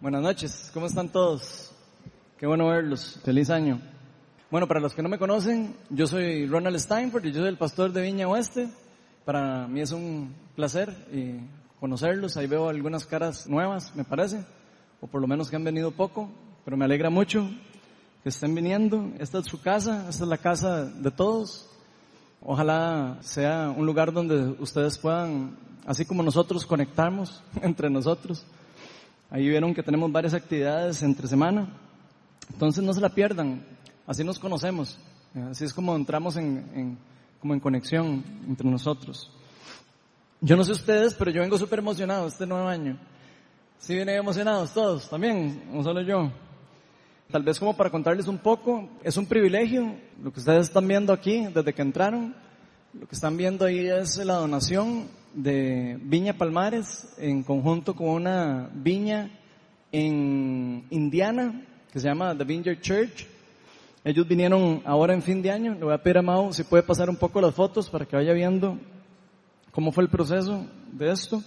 Buenas noches, ¿cómo están todos? Qué bueno verlos, feliz año. Bueno, para los que no me conocen, yo soy Ronald Steinford y yo soy el pastor de Viña Oeste. Para mí es un placer y conocerlos, ahí veo algunas caras nuevas, me parece, o por lo menos que han venido poco, pero me alegra mucho que estén viniendo. Esta es su casa, esta es la casa de todos. Ojalá sea un lugar donde ustedes puedan, así como nosotros, conectarnos entre nosotros Ahí vieron que tenemos varias actividades entre semana. Entonces no se la pierdan. Así nos conocemos. Así es como entramos en, como en conexión entre nosotros. Yo no sé ustedes, pero yo vengo súper emocionado este nuevo año. ¿Sí vienen emocionados todos? ¿También? ¿No solo yo? Tal vez como para contarles un poco, es un privilegio lo que ustedes están viendo aquí desde que entraron. Lo que están viendo ahí es la donación de Viña Palmares en conjunto con una viña en Indiana que se llama The Vineyard Church. Ellos vinieron ahora en fin de año. Le voy a pedir a Mau si puede pasar un poco las fotos para que vaya viendo cómo fue el proceso de esto.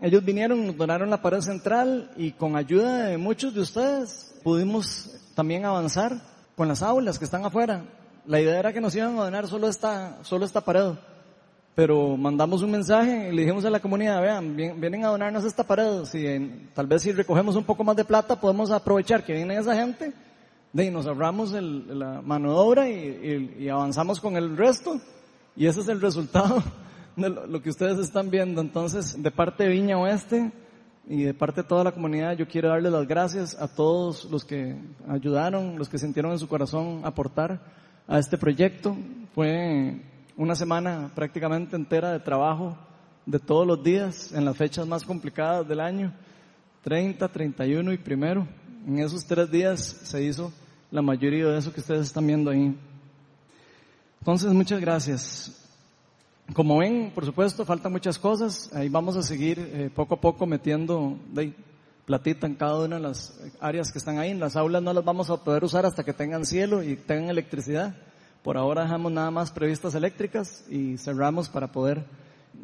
Ellos vinieron, nos donaron la pared central y con ayuda de muchos de ustedes pudimos también avanzar con las aulas que están afuera. La idea era que nos iban a donar solo esta, solo esta pared pero mandamos un mensaje y le dijimos a la comunidad, vean, vienen a donarnos esta pared, si tal vez si recogemos un poco más de plata podemos aprovechar que viene esa gente, de, nos ahorramos la mano de obra y, avanzamos con el resto, y ese es el resultado de lo, que ustedes están viendo. Entonces, de parte de Viña Oeste y de parte de toda la comunidad, yo quiero darles las gracias a todos los que ayudaron, los que sintieron en su corazón aportar a este proyecto. Fue una semana prácticamente entera de trabajo de todos los días en las fechas más complicadas del año, 30, 31 y primero. En esos tres días se hizo la mayoría de eso que ustedes están viendo ahí. Entonces, muchas gracias. Como ven, por supuesto, faltan muchas cosas. Ahí vamos a seguir eh, poco a poco metiendo de, platita en cada una de las áreas que están ahí. En las aulas no las vamos a poder usar hasta que tengan cielo y tengan electricidad. Por ahora dejamos nada más previstas eléctricas y cerramos para poder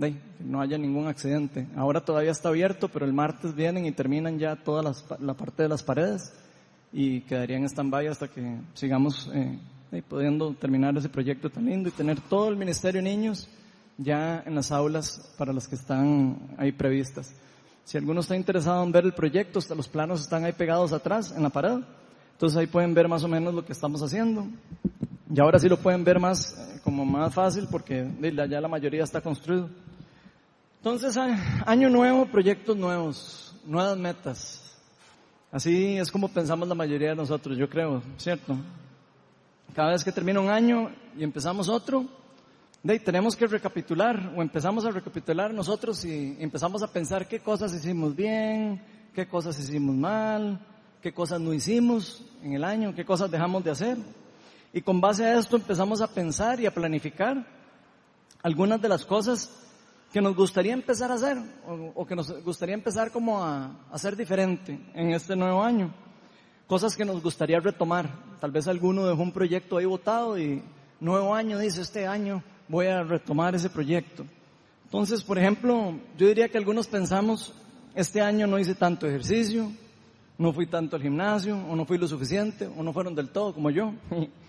que no haya ningún accidente. Ahora todavía está abierto, pero el martes vienen y terminan ya toda la parte de las paredes y quedarían en stand-by hasta que sigamos eh, pudiendo terminar ese proyecto tan lindo y tener todo el Ministerio de Niños ya en las aulas para las que están ahí previstas. Si alguno está interesado en ver el proyecto, hasta los planos están ahí pegados atrás en la pared. Entonces ahí pueden ver más o menos lo que estamos haciendo. Y ahora sí lo pueden ver más, eh, como más fácil porque ya la mayoría está construido. Entonces, año nuevo, proyectos nuevos, nuevas metas. Así es como pensamos la mayoría de nosotros, yo creo, ¿cierto? Cada vez que termina un año y empezamos otro, de tenemos que recapitular o empezamos a recapitular nosotros y empezamos a pensar qué cosas hicimos bien, qué cosas hicimos mal, qué cosas no hicimos en el año, qué cosas dejamos de hacer. Y con base a esto empezamos a pensar y a planificar algunas de las cosas que nos gustaría empezar a hacer o, que nos gustaría empezar como a, hacer diferente en este nuevo año. Cosas que nos gustaría retomar. Tal vez alguno dejó un proyecto ahí votado y nuevo año dice este año voy a retomar ese proyecto. Entonces, por ejemplo, yo diría que algunos pensamos, este año no hice tanto ejercicio, no fui tanto al gimnasio, o no fui lo suficiente, o no fueron del todo como yo.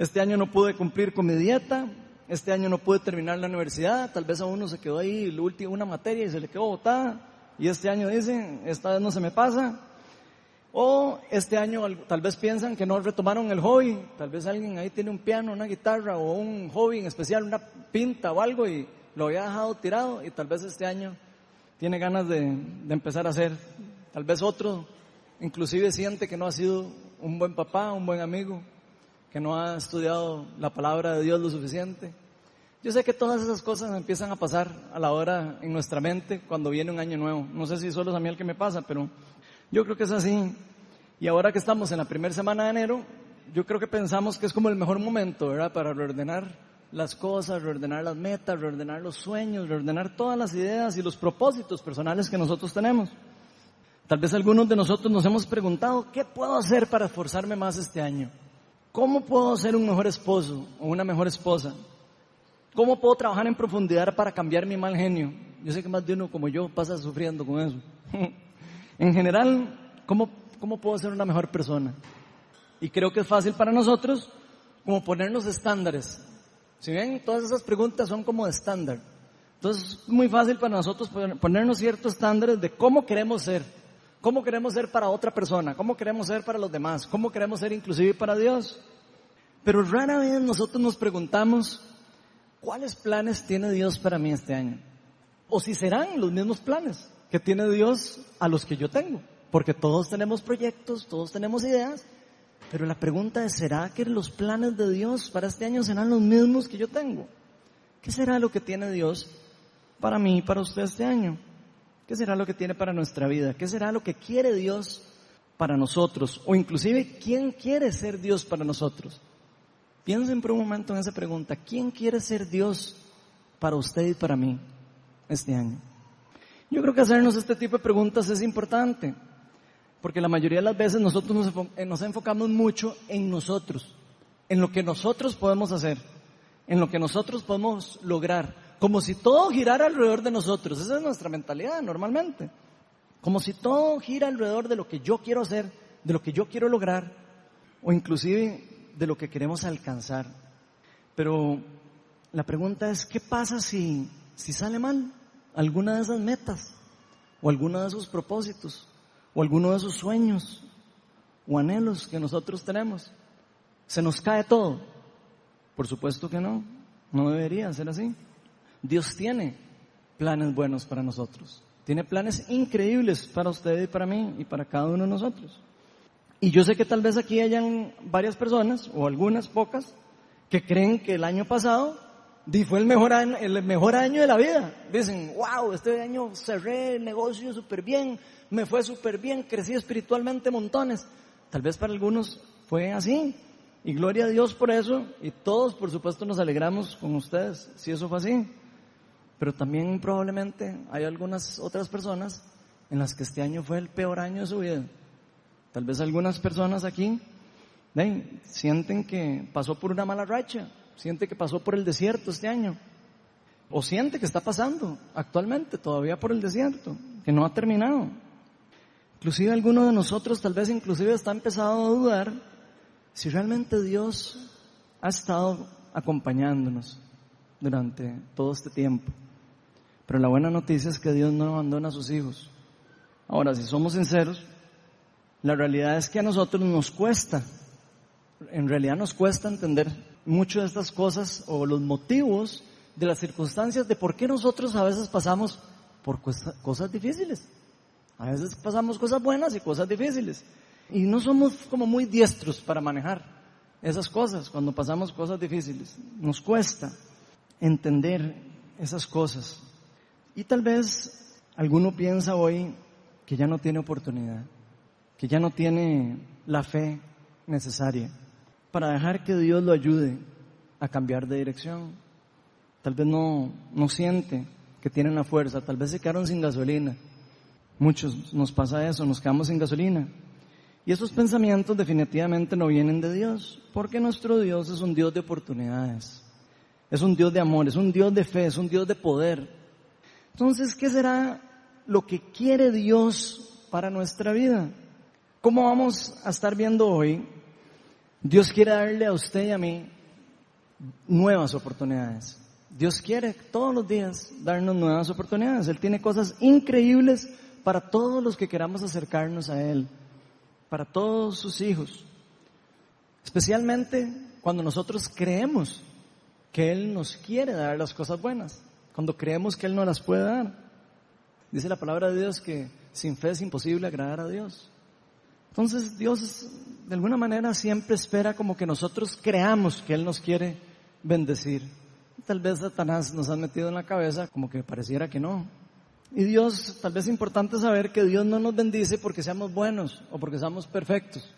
Este año no pude cumplir con mi dieta, este año no pude terminar la universidad, tal vez a uno se quedó ahí la última una materia y se le quedó botada, y este año dicen, esta vez no se me pasa. O este año tal vez piensan que no retomaron el hobby, tal vez alguien ahí tiene un piano, una guitarra o un hobby en especial, una pinta o algo y lo había dejado tirado y tal vez este año tiene ganas de, de empezar a hacer. Tal vez otro inclusive siente que no ha sido un buen papá, un buen amigo, que no ha estudiado la palabra de Dios lo suficiente. Yo sé que todas esas cosas empiezan a pasar a la hora en nuestra mente cuando viene un año nuevo. No sé si solo es a mí el que me pasa, pero yo creo que es así. Y ahora que estamos en la primera semana de enero, yo creo que pensamos que es como el mejor momento, ¿verdad? Para reordenar las cosas, reordenar las metas, reordenar los sueños, reordenar todas las ideas y los propósitos personales que nosotros tenemos. Tal vez algunos de nosotros nos hemos preguntado, ¿qué puedo hacer para esforzarme más este año? ¿Cómo puedo ser un mejor esposo o una mejor esposa? ¿Cómo puedo trabajar en profundidad para cambiar mi mal genio? Yo sé que más de uno como yo pasa sufriendo con eso. en general, ¿Cómo, ¿Cómo puedo ser una mejor persona? Y creo que es fácil para nosotros como ponernos estándares. Si ven, todas esas preguntas son como estándar. Entonces es muy fácil para nosotros ponernos ciertos estándares de cómo queremos ser. Cómo queremos ser para otra persona, cómo queremos ser para los demás, cómo queremos ser inclusive para Dios. Pero rara vez nosotros nos preguntamos, ¿cuáles planes tiene Dios para mí este año? O si serán los mismos planes que tiene Dios a los que yo tengo. Porque todos tenemos proyectos, todos tenemos ideas, pero la pregunta es, ¿será que los planes de Dios para este año serán los mismos que yo tengo? ¿Qué será lo que tiene Dios para mí y para usted este año? ¿Qué será lo que tiene para nuestra vida? ¿Qué será lo que quiere Dios para nosotros? O inclusive, ¿quién quiere ser Dios para nosotros? Piensen por un momento en esa pregunta. ¿Quién quiere ser Dios para usted y para mí este año? Yo creo que hacernos este tipo de preguntas es importante. Porque la mayoría de las veces nosotros eh, nos enfocamos mucho en nosotros, en lo que nosotros podemos hacer, en lo que nosotros podemos lograr, como si todo girara alrededor de nosotros. Esa es nuestra mentalidad normalmente. Como si todo gira alrededor de lo que yo quiero hacer, de lo que yo quiero lograr, o inclusive de lo que queremos alcanzar. Pero la pregunta es, ¿qué pasa si, si sale mal alguna de esas metas o alguno de esos propósitos? o alguno de esos sueños o anhelos que nosotros tenemos. ¿Se nos cae todo? Por supuesto que no, no debería ser así. Dios tiene planes buenos para nosotros. Tiene planes increíbles para usted y para mí y para cada uno de nosotros. Y yo sé que tal vez aquí hayan varias personas, o algunas pocas, que creen que el año pasado fue el mejor año, el mejor año de la vida. Dicen, wow, este año cerré el negocio súper bien, me fue súper bien, crecí espiritualmente montones. Tal vez para algunos fue así. Y gloria a Dios por eso. Y todos, por supuesto, nos alegramos con ustedes si eso fue así. Pero también probablemente hay algunas otras personas en las que este año fue el peor año de su vida. Tal vez algunas personas aquí sienten que pasó por una mala racha, siente que pasó por el desierto este año, o siente que está pasando actualmente todavía por el desierto, que no ha terminado. Inclusive alguno de nosotros tal vez inclusive está empezando a dudar si realmente Dios ha estado acompañándonos durante todo este tiempo. Pero la buena noticia es que Dios no abandona a sus hijos. Ahora, si somos sinceros, la realidad es que a nosotros nos cuesta, en realidad nos cuesta entender mucho de estas cosas o los motivos de las circunstancias de por qué nosotros a veces pasamos por cosas difíciles. A veces pasamos cosas buenas y cosas difíciles. Y no somos como muy diestros para manejar esas cosas cuando pasamos cosas difíciles. Nos cuesta entender esas cosas. Y tal vez alguno piensa hoy que ya no tiene oportunidad, que ya no tiene la fe necesaria para dejar que Dios lo ayude a cambiar de dirección. Tal vez no, no siente que tiene la fuerza, tal vez se quedaron sin gasolina Muchos nos pasa eso, nos quedamos sin gasolina. Y esos pensamientos definitivamente no vienen de Dios, porque nuestro Dios es un Dios de oportunidades, es un Dios de amor, es un Dios de fe, es un Dios de poder. Entonces, ¿qué será lo que quiere Dios para nuestra vida? ¿Cómo vamos a estar viendo hoy? Dios quiere darle a usted y a mí nuevas oportunidades. Dios quiere todos los días darnos nuevas oportunidades. Él tiene cosas increíbles para todos los que queramos acercarnos a Él, para todos sus hijos. Especialmente cuando nosotros creemos que Él nos quiere dar las cosas buenas, cuando creemos que Él no las puede dar. Dice la palabra de Dios que sin fe es imposible agradar a Dios. Entonces Dios de alguna manera siempre espera como que nosotros creamos que Él nos quiere bendecir. Tal vez Satanás nos ha metido en la cabeza como que pareciera que no. Y Dios, tal vez es importante saber que Dios no nos bendice porque seamos buenos o porque seamos perfectos.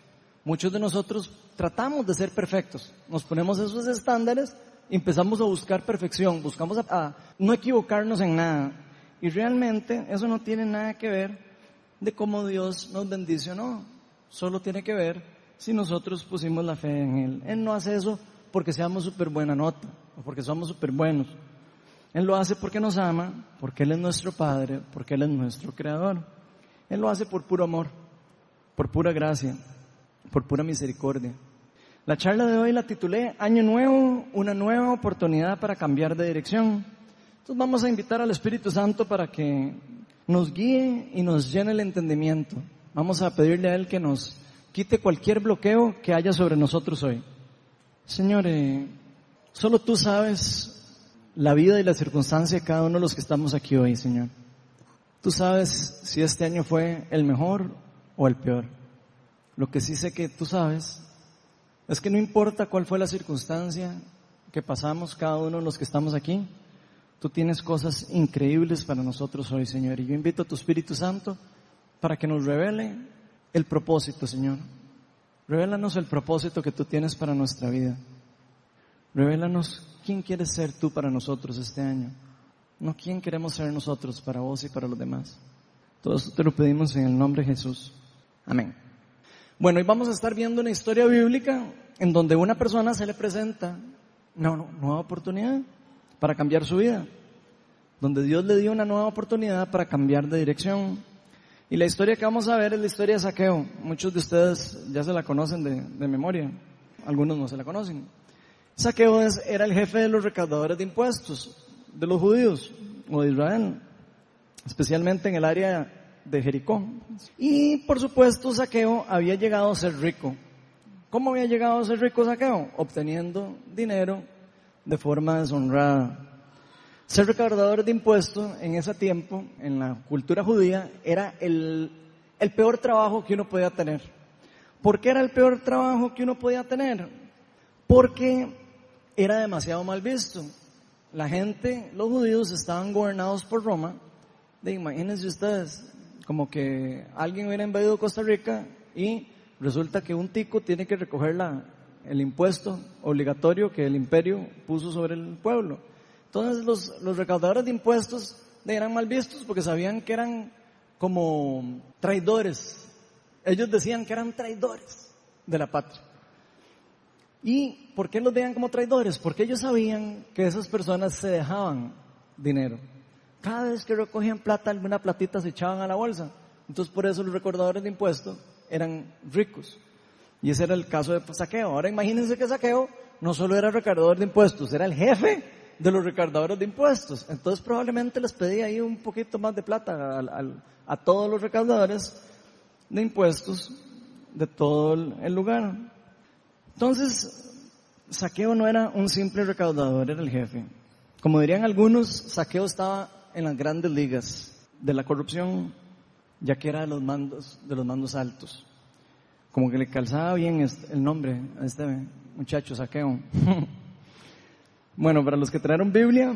Muchos de nosotros tratamos de ser perfectos, nos ponemos esos estándares empezamos a buscar perfección, buscamos a, no equivocarnos en nada. Y realmente eso no tiene nada que ver de cómo Dios nos bendice o no. Solo tiene que ver si nosotros pusimos la fe en Él. Él no hace eso porque seamos súper buena nota o porque somos súper buenos. Él lo hace porque nos ama, porque Él es nuestro Padre, porque Él es nuestro Creador. Él lo hace por puro amor. por pura gracia, por pura misericordia. La charla de hoy la titulé Año Nuevo, una nueva oportunidad para cambiar de dirección. Entonces vamos a invitar al Espíritu Santo para que nos guíe y nos llene el entendimiento. Vamos a pedirle a Él que nos quite cualquier bloqueo que haya sobre nosotros hoy. Señor, eh, solo tú sabes la vida y la circunstancia de cada uno de los que estamos aquí hoy, Señor. Tú sabes si este año fue el mejor o el peor. Lo que sí sé que tú sabes es que no importa cuál fue la circunstancia que pasamos cada uno de los que estamos aquí, tú tienes cosas increíbles para nosotros hoy, Señor. Y yo invito a tu Espíritu Santo para que nos revele el propósito, Señor. Revélanos el propósito que tú tienes para nuestra vida. Revélanos quién quieres ser tú para nosotros este año. No quién queremos ser nosotros para vos y para los demás. Todo esto te lo pedimos en el nombre de Jesús. Amén. Bueno, hoy vamos a estar viendo una historia bíblica en donde una persona se le presenta una nueva oportunidad para cambiar su vida. Donde Dios le dio una nueva oportunidad para cambiar de dirección. Y la historia que vamos a ver es la historia de Saqueo. Muchos de ustedes ya se la conocen de, de memoria. Algunos no se la conocen. Saqueo era el jefe de los recaudadores de impuestos de los judíos o de Israel, especialmente en el área de Jericó. Y por supuesto Saqueo había llegado a ser rico. ¿Cómo había llegado a ser rico Saqueo? Obteniendo dinero de forma deshonrada. Ser recaudador de impuestos en ese tiempo, en la cultura judía, era el, el peor trabajo que uno podía tener. ¿Por qué era el peor trabajo que uno podía tener? Porque era demasiado mal visto. La gente, los judíos estaban gobernados por Roma. De, imagínense ustedes, como que alguien hubiera invadido Costa Rica y resulta que un tico tiene que recoger la, el impuesto obligatorio que el imperio puso sobre el pueblo. Entonces los, los recaudadores de impuestos eran mal vistos porque sabían que eran como traidores. Ellos decían que eran traidores de la patria. ¿Y por qué los veían como traidores? Porque ellos sabían que esas personas se dejaban dinero. Cada vez que recogían plata, alguna platita se echaban a la bolsa. Entonces por eso los recordadores de impuestos eran ricos. Y ese era el caso de saqueo. Ahora imagínense que saqueo no solo era recaudador de impuestos, era el jefe de los recaudadores de impuestos. Entonces probablemente les pedía ahí un poquito más de plata a, a todos los recaudadores de impuestos de todo el lugar. Entonces, Saqueo no era un simple recaudador, era el jefe. Como dirían algunos, Saqueo estaba en las grandes ligas de la corrupción, ya que era de los mandos, de los mandos altos. Como que le calzaba bien el nombre a este muchacho, Saqueo. bueno, para los que trajeron Biblia,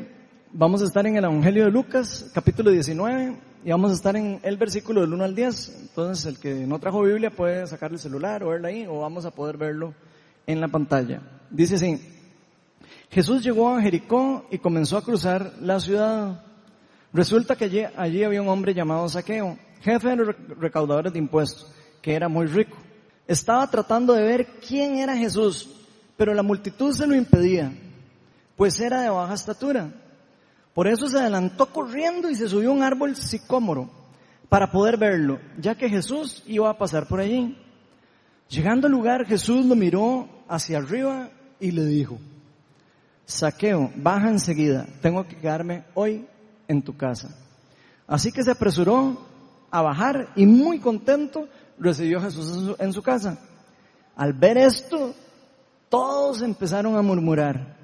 vamos a estar en el Evangelio de Lucas, capítulo 19, y vamos a estar en el versículo del 1 al 10. Entonces, el que no trajo Biblia puede sacar el celular o verla ahí, o vamos a poder verlo en la pantalla. Dice así, Jesús llegó a Jericó y comenzó a cruzar la ciudad. Resulta que allí, allí había un hombre llamado Saqueo, jefe de recaudadores de impuestos, que era muy rico. Estaba tratando de ver quién era Jesús, pero la multitud se lo impedía, pues era de baja estatura. Por eso se adelantó corriendo y se subió a un árbol sicómoro para poder verlo, ya que Jesús iba a pasar por allí. Llegando al lugar, Jesús lo miró hacia arriba y le dijo, Saqueo, baja enseguida, tengo que quedarme hoy en tu casa. Así que se apresuró a bajar y muy contento recibió a Jesús en su, casa. Al ver esto, todos empezaron a murmurar,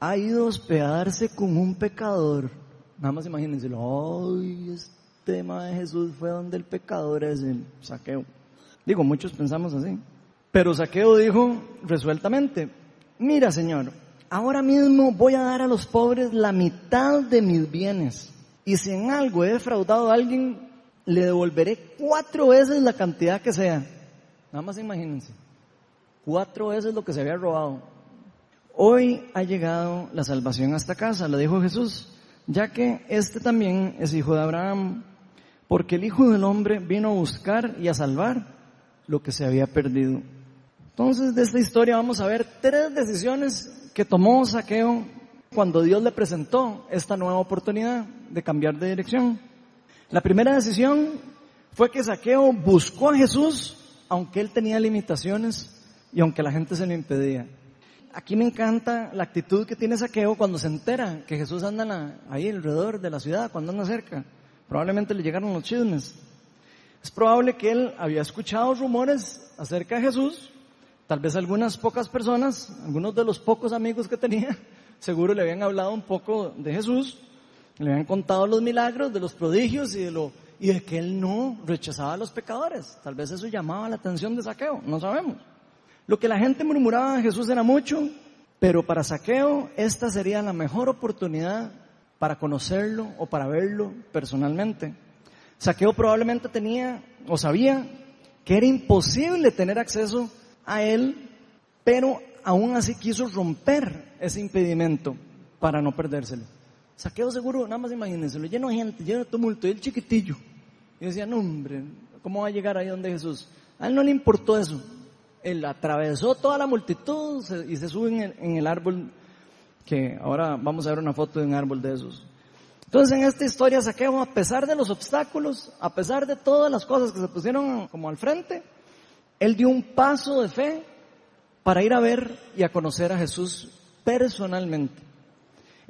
ha ido a hospedarse con un pecador. Nada más imagínense, ay, este tema de Jesús fue donde el pecador es el saqueo. Digo, muchos pensamos así. Pero Saqueo dijo resueltamente, mira Señor, ahora mismo voy a dar a los pobres la mitad de mis bienes. Y si en algo he defraudado a alguien, le devolveré cuatro veces la cantidad que sea. Nada más imagínense. Cuatro veces lo que se había robado. Hoy ha llegado la salvación a esta casa, le dijo Jesús, ya que este también es hijo de Abraham, porque el Hijo del Hombre vino a buscar y a salvar lo que se había perdido. Entonces, de esta historia vamos a ver tres decisiones que tomó Saqueo cuando Dios le presentó esta nueva oportunidad de cambiar de dirección. La primera decisión fue que Saqueo buscó a Jesús aunque él tenía limitaciones y aunque la gente se lo impedía. Aquí me encanta la actitud que tiene Saqueo cuando se entera que Jesús anda ahí alrededor de la ciudad, cuando anda cerca. Probablemente le llegaron los chismes. Es probable que él había escuchado rumores acerca de Jesús, tal vez algunas pocas personas, algunos de los pocos amigos que tenía, seguro le habían hablado un poco de Jesús, le habían contado los milagros, de los prodigios y de lo y de que él no rechazaba a los pecadores. Tal vez eso llamaba la atención de Saqueo, no sabemos. Lo que la gente murmuraba de Jesús era mucho, pero para Saqueo esta sería la mejor oportunidad para conocerlo o para verlo personalmente. Saqueo probablemente tenía o sabía que era imposible tener acceso a él, pero aún así quiso romper ese impedimento para no perdérselo. Saqueo seguro, nada más imagínense, lo lleno de gente, lleno de tumulto, y el chiquitillo. Y decía, no hombre, ¿cómo va a llegar ahí donde Jesús? A él no le importó eso. Él atravesó toda la multitud y se sube en el, árbol, que ahora vamos a ver una foto de un árbol de esos. Entonces en esta historia Saqueo, a pesar de los obstáculos, a pesar de todas las cosas que se pusieron como al frente, él dio un paso de fe para ir a ver y a conocer a Jesús personalmente.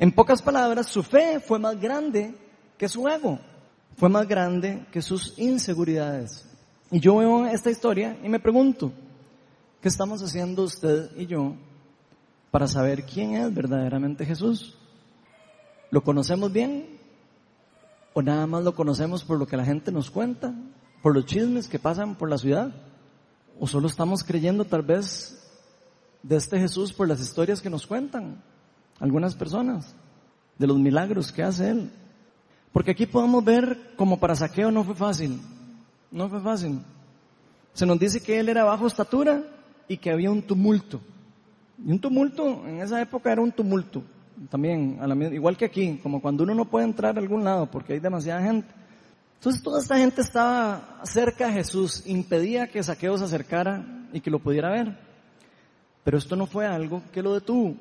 En pocas palabras, su fe fue más grande que su ego fue más grande que sus inseguridades. Y yo veo esta historia y me pregunto, ¿qué estamos haciendo usted y yo para saber quién es verdaderamente Jesús? ¿Lo conocemos bien? ¿O nada más lo conocemos por lo que la gente nos cuenta? ¿Por los chismes que pasan por la ciudad? ¿O solo estamos creyendo tal vez de este Jesús por las historias que nos cuentan algunas personas? De los milagros que hace Él. Porque aquí podemos ver como para saqueo no fue fácil. No fue fácil. Se nos dice que él era bajo estatura y que había un tumulto. Y un tumulto, en esa época era un tumulto. También, igual que aquí, como cuando uno no puede entrar a algún lado porque hay demasiada gente. Entonces toda esta gente estaba cerca de Jesús, impedía que Saqueo se acercara y que lo pudiera ver. Pero esto no fue algo que lo detuvo,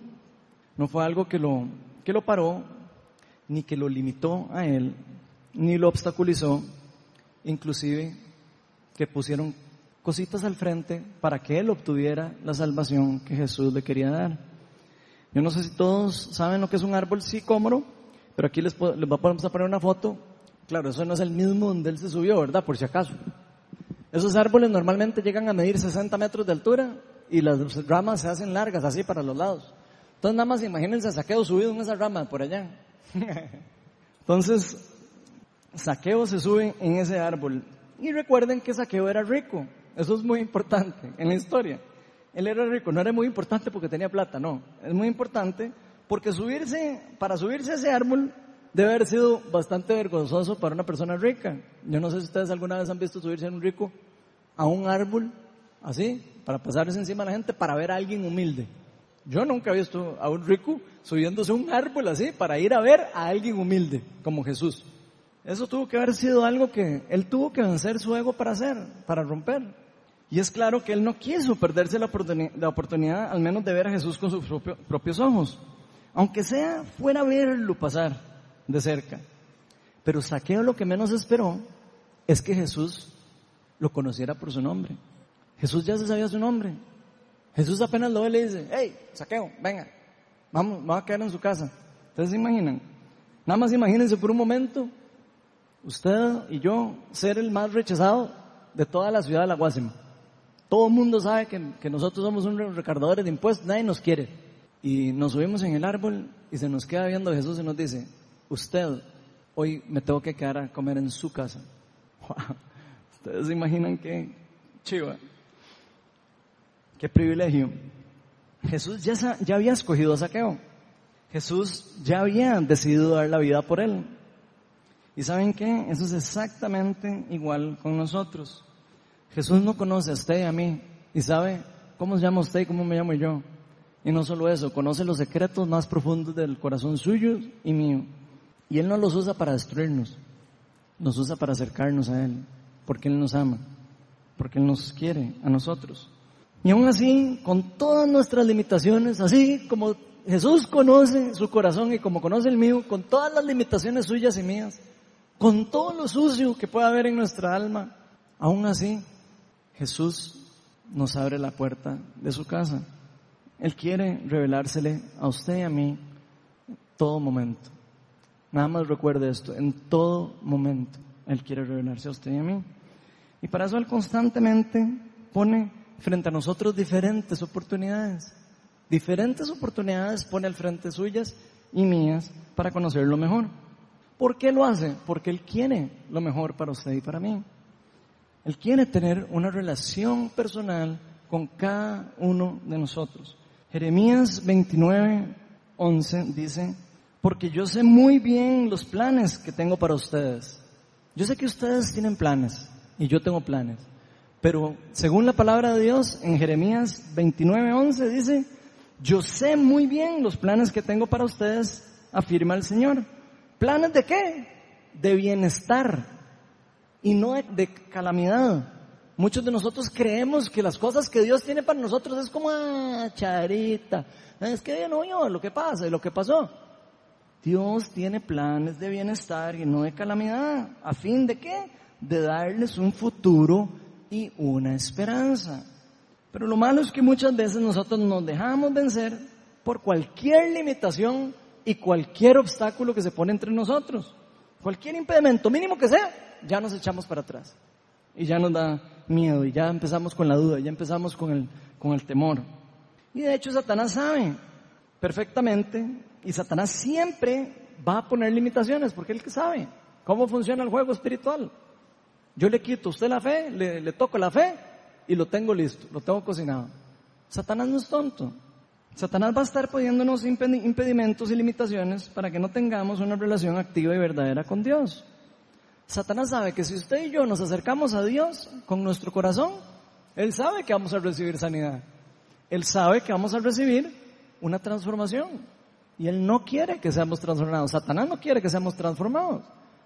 no fue algo que lo, que lo paró, ni que lo limitó a él, ni lo obstaculizó, inclusive que pusieron cositas al frente para que él obtuviera la salvación que Jesús le quería dar. Yo no sé si todos saben lo que es un árbol sicómoro, pero aquí les, les vamos a poner una foto. Claro, eso no es el mismo donde él se subió, ¿verdad? Por si acaso. Esos árboles normalmente llegan a medir 60 metros de altura y las ramas se hacen largas así para los lados. Entonces nada más imagínense a Saqueo subido en esa rama por allá. Entonces, Saqueo se sube en ese árbol. Y recuerden que Saqueo era rico. Eso es muy importante en la historia. Él era rico, no era muy importante porque tenía plata, no. Es muy importante porque subirse, para subirse a ese árbol debe haber sido bastante vergonzoso para una persona rica. Yo no sé si ustedes alguna vez han visto subirse a un rico a un árbol así, para pasarse encima a la gente, para ver a alguien humilde. Yo nunca he visto a un rico subiéndose a un árbol así para ir a ver a alguien humilde como Jesús. Eso tuvo que haber sido algo que él tuvo que vencer su ego para hacer, para romper. Y es claro que él no quiso perderse la oportunidad, al menos de ver a Jesús con sus propios ojos. Aunque sea fuera verlo pasar de cerca. Pero Saqueo lo que menos esperó es que Jesús lo conociera por su nombre. Jesús ya se sabía su nombre. Jesús apenas lo ve y le dice, hey, saqueo, venga, vamos, vamos a quedar en su casa. ¿Ustedes se imaginan? Nada más imagínense por un momento, usted y yo ser el más rechazado de toda la ciudad de la Guasima. Todo el mundo sabe que, nosotros somos unos recaudadores de impuestos, nadie nos quiere. Y nos subimos en el árbol y se nos queda viendo Jesús y nos dice, usted, hoy me tengo que quedar a comer en su casa. Ustedes se imaginan que chiva. Qué privilegio. Jesús ya, había escogido a Saqueo. Jesús ya había decidido dar la vida por él. ¿Y saben qué? Eso es exactamente igual con nosotros. Jesús no conoce a usted y a mí y sabe cómo se llama usted y cómo me llamo yo. Y no solo eso, conoce los secretos más profundos del corazón suyo y mío. Y Él no los usa para destruirnos, nos usa para acercarnos a Él, porque Él nos ama, porque Él nos quiere a nosotros. Y aún así, con todas nuestras limitaciones, así como Jesús conoce su corazón y como conoce el mío, con todas las limitaciones suyas y mías, con todo lo sucio que pueda haber en nuestra alma, aún así, Jesús nos abre la puerta de su casa. Él quiere revelársele a usted y a mí en todo momento. Nada más recuerde esto, en todo momento Él quiere revelarse a usted y a mí. Y para eso Él constantemente pone frente a nosotros diferentes oportunidades. Diferentes oportunidades pone al frente suyas y mías para conocerlo mejor. ¿Por qué lo hace? Porque Él quiere lo mejor para usted y para mí. Él quiere tener una relación personal con cada uno de nosotros. Jeremías 29, 11 dice, porque yo sé muy bien los planes que tengo para ustedes. Yo sé que ustedes tienen planes y yo tengo planes. Pero según la palabra de Dios, en Jeremías 29, 11 dice, yo sé muy bien los planes que tengo para ustedes, afirma el Señor. ¿Planes de qué? De bienestar y no de calamidad. Muchos de nosotros creemos que las cosas que Dios tiene para nosotros es como, ah, charita, es que no yo, lo que pasa y lo que pasó. Dios tiene planes de bienestar y no de calamidad. ¿A fin de qué? De darles un futuro y una esperanza. Pero lo malo es que muchas veces nosotros nos dejamos vencer por cualquier limitación y cualquier obstáculo que se pone entre nosotros. Cualquier impedimento mínimo que sea, ya nos echamos para atrás. Y ya nos da miedo, y ya empezamos con la duda, ya empezamos con el, con el temor. Y de hecho Satanás sabe perfectamente, y Satanás siempre va a poner limitaciones, porque él que sabe cómo funciona el juego espiritual. Yo le quito a usted la fe, le, le toco la fe, y lo tengo listo, lo tengo cocinado. Satanás no es tonto. Satanás va a estar poniéndonos impedimentos y limitaciones para que no tengamos una relación activa y verdadera con Dios. Satanás sabe que si usted y yo nos acercamos a Dios con nuestro corazón, Él sabe que vamos a recibir sanidad. Él sabe que vamos a recibir una transformación. Y Él no quiere que seamos transformados. Satanás no quiere que seamos transformados.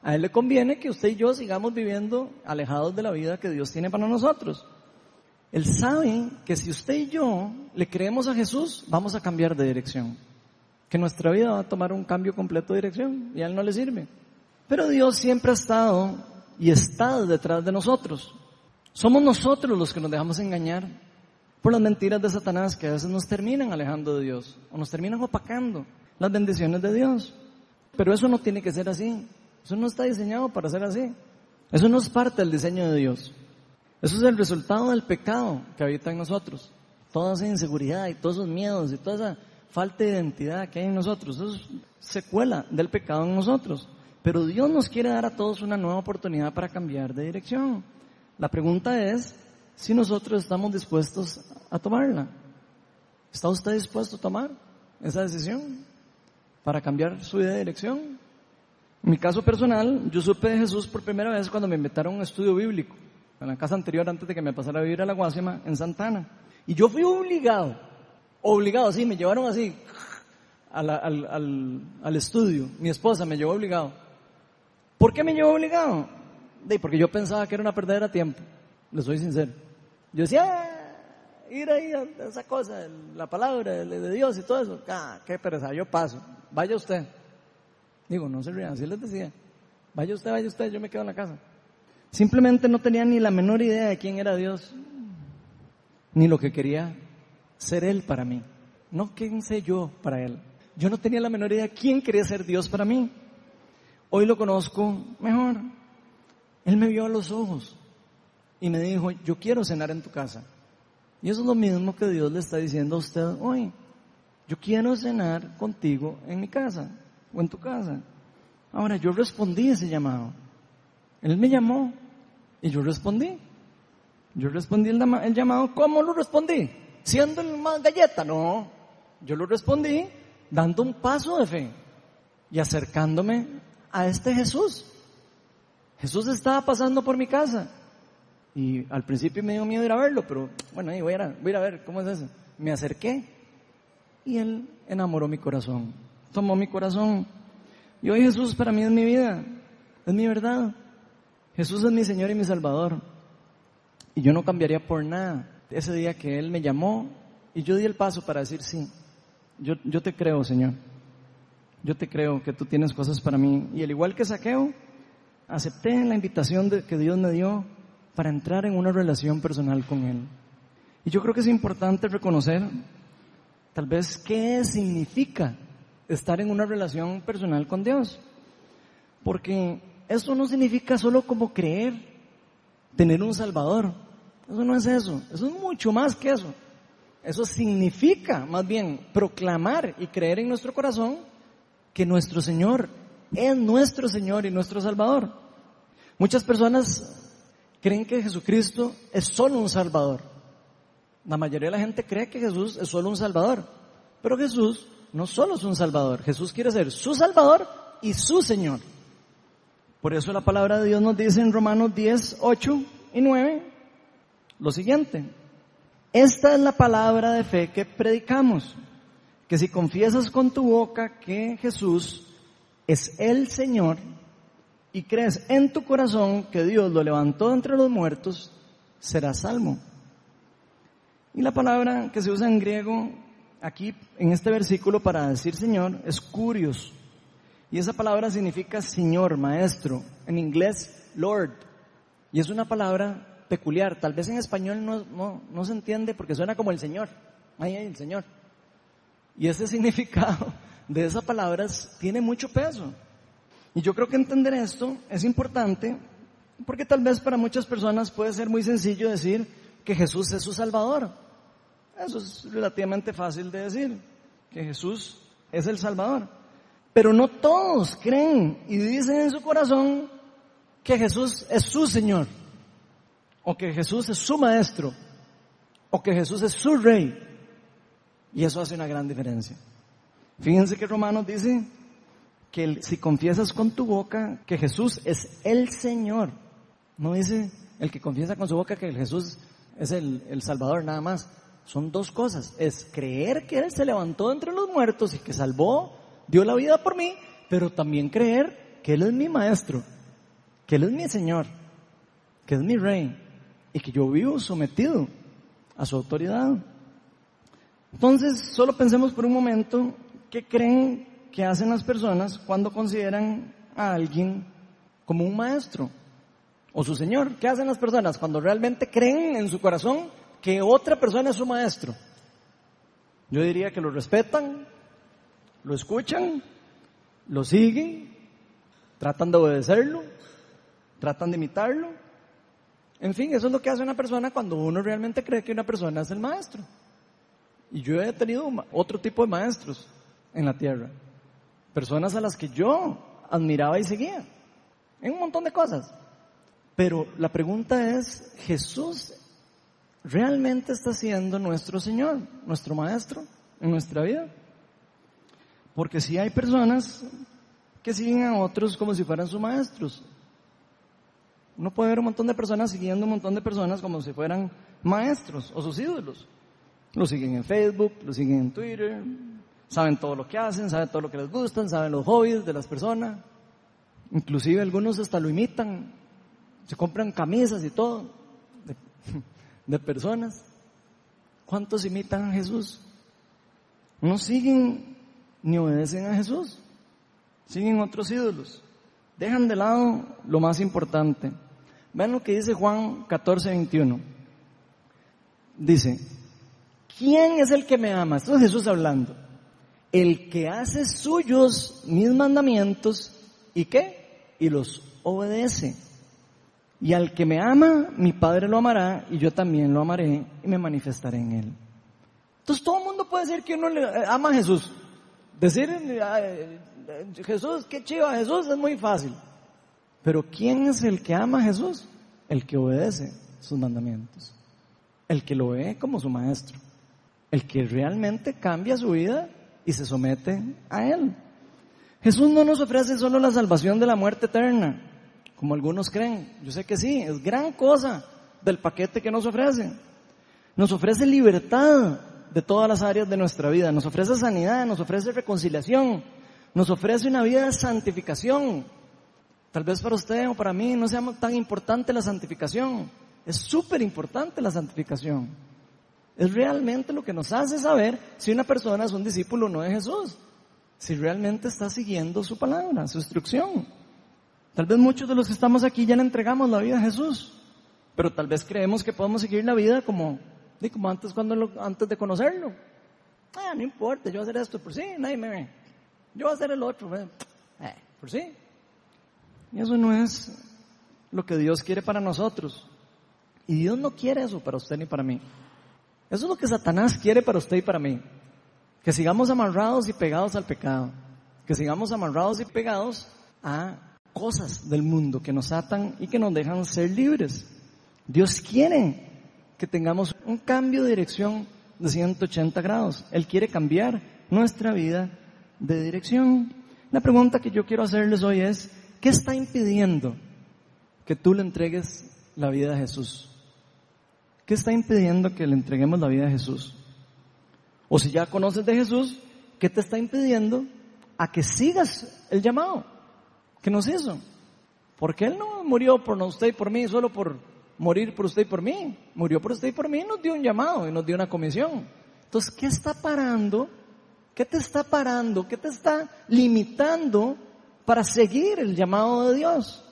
A Él le conviene que usted y yo sigamos viviendo alejados de la vida que Dios tiene para nosotros. Él sabe que si usted y yo le creemos a Jesús, vamos a cambiar de dirección. Que nuestra vida va a tomar un cambio completo de dirección y a Él no le sirve. Pero Dios siempre ha estado y está detrás de nosotros. Somos nosotros los que nos dejamos engañar por las mentiras de Satanás que a veces nos terminan alejando de Dios o nos terminan opacando las bendiciones de Dios. Pero eso no tiene que ser así. Eso no está diseñado para ser así. Eso no es parte del diseño de Dios. Eso es el resultado del pecado que habita en nosotros. Toda esa inseguridad y todos esos miedos y toda esa falta de identidad que hay en nosotros. Eso es secuela del pecado en nosotros. Pero Dios nos quiere dar a todos una nueva oportunidad para cambiar de dirección. La pregunta es si nosotros estamos dispuestos a tomarla. ¿Está usted dispuesto a tomar esa decisión para cambiar su vida de dirección? En mi caso personal, yo supe de Jesús por primera vez cuando me invitaron a un estudio bíblico, en la casa anterior antes de que me pasara a vivir a la Guasima, en Santana. Y yo fui obligado, obligado, sí, me llevaron así al, al, al estudio. Mi esposa me llevó obligado. ¿Por qué me llevó obligado? De, porque yo pensaba que era una perdedera tiempo, le soy sincero. Yo decía, ah, ir ahí a esa cosa, la palabra de, Dios y todo eso, ah, qué pereza, yo paso, vaya usted. Digo, no se rían, así les decía, vaya usted, vaya usted, yo me quedo en la casa. Simplemente no tenía ni la menor idea de quién era Dios, ni lo que quería ser Él para mí. No quién sé yo para Él. Yo no tenía la menor idea de quién quería ser Dios para mí. Hoy lo conozco mejor. Él me vio a los ojos y me dijo, yo quiero cenar en tu casa. Y eso es lo mismo que Dios le está diciendo a usted hoy. Yo quiero cenar contigo en mi casa o en tu casa. Ahora, yo respondí ese llamado. Él me llamó y yo respondí. Yo respondí el, llamado. ¿Cómo lo respondí? ¿Siendo el más galleta? No. Yo lo respondí dando un paso de fe y acercándome a este Jesús. Jesús estaba pasando por mi casa. Y al principio me dio miedo ir a verlo, pero bueno, voy a, ir a, voy a ver cómo es eso. Me acerqué y Él enamoró mi corazón, tomó mi corazón. Y hoy Jesús para mí es mi vida, es mi verdad. Jesús es mi Señor y mi Salvador. Y yo no cambiaría por nada ese día que Él me llamó y yo di el paso para decir sí. Yo, yo te creo, Señor yo te creo que tú tienes cosas para mí. Y al igual que Saqueo, acepté la invitación de, que Dios me dio para entrar en una relación personal con Él. Y yo creo que es importante reconocer tal vez qué significa estar en una relación personal con Dios. Porque eso no significa solo como creer, tener un Salvador. Eso no es eso, eso es mucho más que eso. Eso significa más bien proclamar y creer en nuestro corazón que nuestro Señor es nuestro Señor y nuestro Salvador. Muchas personas creen que Jesucristo es solo un Salvador. La mayoría de la gente cree que Jesús es solo un Salvador. Pero Jesús no solo es un Salvador, Jesús quiere ser su Salvador y su Señor. Por eso la palabra de Dios nos dice en Romanos 10, 8 y 9 lo siguiente. Esta es la palabra de fe que predicamos, que si confiesas con tu boca que Jesús es el Señor y crees en tu corazón que Dios lo levantó entre los muertos, serás salvo. Y la palabra que se usa en griego aquí en este versículo para decir Señor es curios. Y esa palabra significa Señor, Maestro. En inglés, Lord. Y es una palabra peculiar. Tal vez en español no, no, no se entiende porque suena como el Señor. Ahí hay el Señor. Y ese significado de esas palabras tiene mucho peso. Y yo creo que entender esto es importante porque tal vez para muchas personas puede ser muy sencillo decir que Jesús es su Salvador. Eso es relativamente fácil de decir, que Jesús es el Salvador. Pero no todos creen y dicen en su corazón que Jesús es su Señor o que Jesús es su maestro, o que Jesús es su rey. Y eso hace una gran diferencia. Fíjense que Romanos dice que si confiesas con tu boca que Jesús es el Señor, no dice el que confiesa con su boca que Jesús es el, el Salvador nada más. Son dos cosas. Es creer que Él se levantó entre los muertos y que salvó, dio la vida por mí, pero también creer que Él es mi maestro, que Él es mi Señor, que es mi rey y que yo vivo sometido a su autoridad. Entonces, solo pensemos por un momento qué creen que hacen las personas cuando consideran a alguien como un maestro o su señor. ¿Qué hacen las personas cuando realmente creen en su corazón que otra persona es su maestro? Yo diría que lo respetan, lo escuchan, lo siguen, tratan de obedecerlo, tratan de imitarlo en fin, eso es lo que hace una persona cuando uno realmente cree que una persona es el maestro. Y yo he tenido otro tipo de maestros en la tierra. Personas a las que yo admiraba y seguía. En un montón de cosas. Pero la pregunta es, ¿Jesús realmente está siendo nuestro Señor, nuestro Maestro en nuestra vida? Porque si hay personas que siguen a otros como si fueran sus maestros. Uno puede ver un montón de personas siguiendo un montón de personas como si fueran maestros o sus ídolos. Lo siguen en Facebook, lo siguen en Twitter, saben todo lo que hacen, saben todo lo que les gustan, saben los hobbies de las personas. Inclusive algunos hasta lo imitan, se compran camisas y todo de, personas. ¿Cuántos imitan a Jesús? No siguen ni obedecen a Jesús, siguen otros ídolos. Dejan de lado lo más importante. Vean lo que dice Juan 14, 21. Dice, ¿quién es el que me ama? Esto es Jesús hablando. El que hace suyos mis mandamientos y qué? Y los obedece. Y al que me ama, mi Padre lo amará y yo también lo amaré y me manifestaré en él. Entonces todo el mundo puede decir que uno le eh, ama a Jesús. Decir, eh, Jesús, qué chido, Jesús es muy fácil. Pero ¿quién es el que ama a Jesús? El que obedece sus mandamientos. El que lo ve como su maestro. El que realmente cambia su vida y se somete a Él. Jesús no nos ofrece solo la salvación de la muerte eterna, como algunos creen. Yo sé que sí, es gran cosa del paquete que nos ofrece. Nos ofrece libertad de todas las áreas de nuestra vida. Nos ofrece sanidad, nos ofrece reconciliación, nos ofrece una vida de santificación. Tal vez para usted o para mí no sea tan importante la santificación. Es súper importante la santificación. Es realmente lo que nos hace saber si una persona es un discípulo o no de Jesús. Si realmente está siguiendo su palabra, su instrucción. Tal vez muchos de los que estamos aquí ya le entregamos la vida a Jesús. Pero tal vez creemos que podemos seguir la vida como, como antes, cuando antes de conocerlo. Ah, no importa, yo voy a hacer esto por sí, nadie me ve. Yo voy a hacer el otro, eh, por sí. Y eso no es lo que Dios quiere para nosotros. Y Dios no quiere eso para usted ni para mí. Eso es lo que Satanás quiere para usted y para mí. Que sigamos amarrados y pegados al pecado. Que sigamos amarrados y pegados a cosas del mundo que nos atan y que nos dejan ser libres. Dios quiere que tengamos un cambio de dirección de 180 grados. Él quiere cambiar nuestra vida de dirección. La pregunta que yo quiero hacerles hoy es, ¿qué está impidiendo que tú le entregues la vida a Jesús? ¿Qué está impidiendo que le entreguemos la vida a Jesús? O si ya conoces de Jesús, ¿qué te está impidiendo a que sigas el llamado que nos hizo? Porque Él no murió por usted y por mí solo por morir por usted y por mí. Murió por usted y por mí y nos dio un llamado y nos dio una comisión. Entonces, ¿qué está parando? ¿Qué te está parando? ¿Qué te está limitando para seguir el llamado de Dios?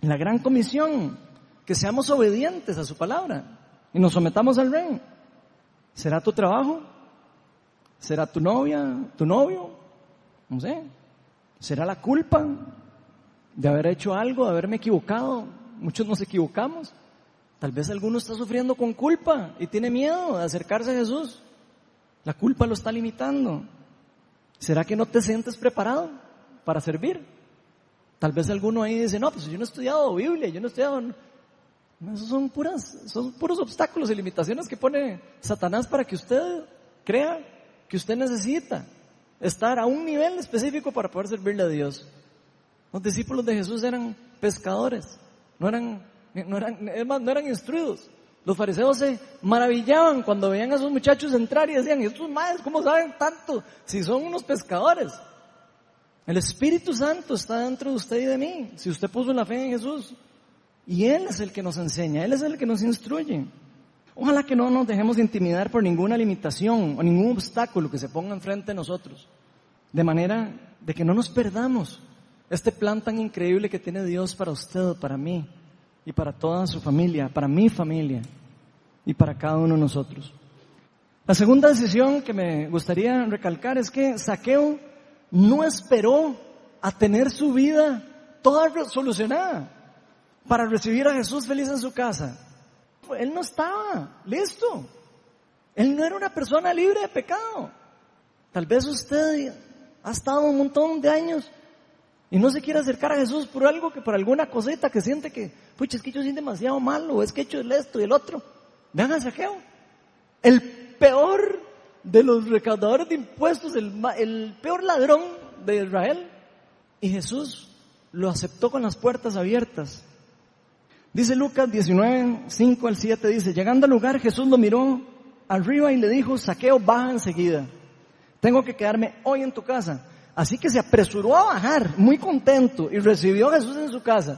La gran comisión, que seamos obedientes a su palabra y nos sometamos al rey. ¿Será tu trabajo? ¿Será tu novia, tu novio? No sé. ¿Será la culpa de haber hecho algo, de haberme equivocado? Muchos nos equivocamos. Tal vez alguno está sufriendo con culpa y tiene miedo de acercarse a Jesús. La culpa lo está limitando. ¿Será que no te sientes preparado para servir? Tal vez alguno ahí dice, no, pues yo no he estudiado Biblia, yo no he estudiado... esos son puras, son puros obstáculos y limitaciones que pone Satanás para que usted crea que usted necesita estar a un nivel específico para poder servirle a Dios. Los discípulos de Jesús eran pescadores, no eran, no eran, no eran instruidos. Los fariseos se maravillaban cuando veían a esos muchachos entrar y decían, estos madres, ¿cómo saben tanto si son unos pescadores? El Espíritu Santo está dentro de usted y de mí, si usted puso la fe en Jesús. Y Él es el que nos enseña, Él es el que nos instruye. Ojalá que no nos dejemos intimidar por ninguna limitación o ningún obstáculo que se ponga enfrente de nosotros. De manera de que no nos perdamos este plan tan increíble que tiene Dios para usted, para mí y para toda su familia, para mi familia y para cada uno de nosotros. La segunda decisión que me gustaría recalcar es que Saqueo no esperó a tener su vida toda solucionada para recibir a Jesús feliz en su casa. Él no estaba listo. Él no era una persona libre de pecado. Tal vez usted ha estado un montón de años y no se quiere acercar a Jesús por algo que por alguna cosita que siente que, pucha, es que yo soy demasiado malo, es que he hecho el esto y el otro. Vean a Saqueo. El peor de los recaudadores de impuestos, el, el peor ladrón de Israel. Y Jesús lo aceptó con las puertas abiertas. Dice Lucas 19, 5 al 7, dice, llegando al lugar Jesús lo miró arriba y le dijo, saqueo, baja enseguida. Tengo que quedarme hoy en tu casa. Así que se apresuró a bajar, muy contento, y recibió a Jesús en su casa.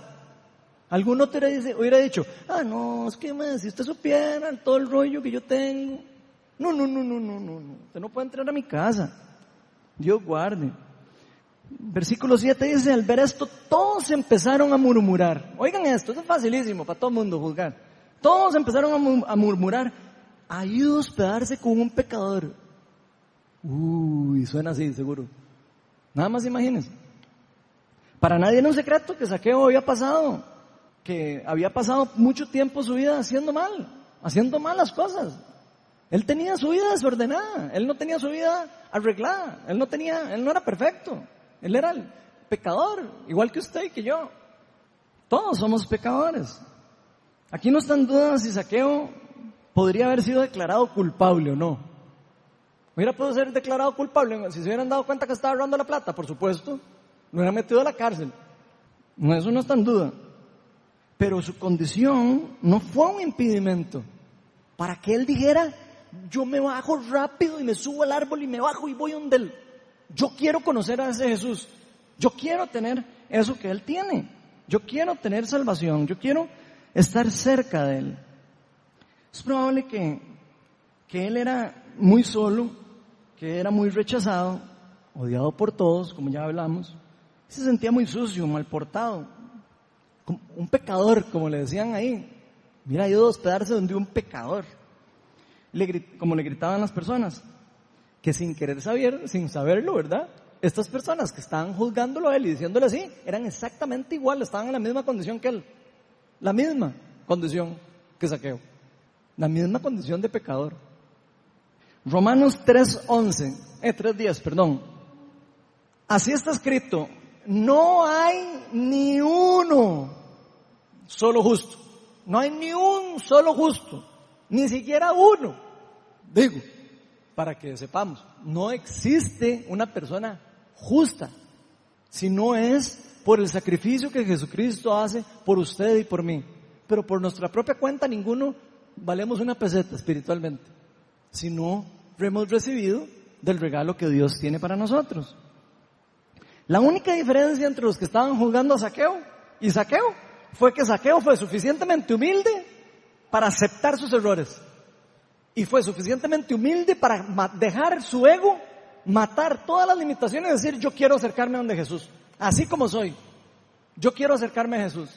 Alguno te hubiera dicho, ah, no, es que si usted supiera todo el rollo que yo tengo. No, no, no, no, no, no, no. Usted no puede entrar a mi casa. Dios guarde. Versículo 7 dice, al ver esto, todos empezaron a murmurar. Oigan esto, es facilísimo para todo el mundo juzgar. Todos empezaron a, murmurar, ayuda a hospedarse con un pecador. Uy, suena así, seguro. Nada más imagínense. Para nadie era un secreto que Saqueo había pasado, que había pasado mucho tiempo su vida haciendo mal, haciendo malas cosas. Él tenía su vida desordenada, él no tenía su vida arreglada, él no tenía, él no era perfecto. Él era el pecador, igual que usted y que yo. Todos somos pecadores. Aquí no está en duda si Saqueo podría haber sido declarado culpable o no. Hubiera podido ser declarado culpable si se hubieran dado cuenta que estaba robando la plata, por supuesto. Lo hubieran metido a la cárcel. No, eso no está en duda. Pero su condición no fue un impedimento para que él dijera, yo me bajo rápido y me subo al árbol y me bajo y voy donde él. Yo quiero conocer a ese Jesús. Yo quiero tener eso que Él tiene. Yo quiero tener salvación. Yo quiero estar cerca de Él. Es probable que, que Él era muy solo, que era muy rechazado, odiado por todos, como ya hablamos. Se sentía muy sucio, mal portado. Un pecador, como le decían ahí. Hubiera ido a hospedarse donde un pecador. como le gritaban las personas. Que sin querer saber, sin saberlo, ¿verdad? Estas personas que estaban juzgándolo a él y diciéndole así, eran exactamente igual, estaban en la misma condición que él. La misma condición que saqueo. La misma condición de pecador. Romanos 3.11, eh, 3.10, perdón. Así está escrito, no hay ni uno solo justo. No hay ni un solo justo. Ni siquiera uno. Digo, para que sepamos, no existe una persona justa, si no es por el sacrificio que Jesucristo hace por usted y por mí. Pero por nuestra propia cuenta ninguno valemos una peseta espiritualmente, si no hemos recibido del regalo que Dios tiene para nosotros. La única diferencia entre los que estaban juzgando a Saqueo y Saqueo fue que Saqueo fue suficientemente humilde para aceptar sus errores. Y fue suficientemente humilde para dejar su ego matar todas las limitaciones y decir yo quiero acercarme a donde Jesús. Así como soy. Yo quiero acercarme a Jesús.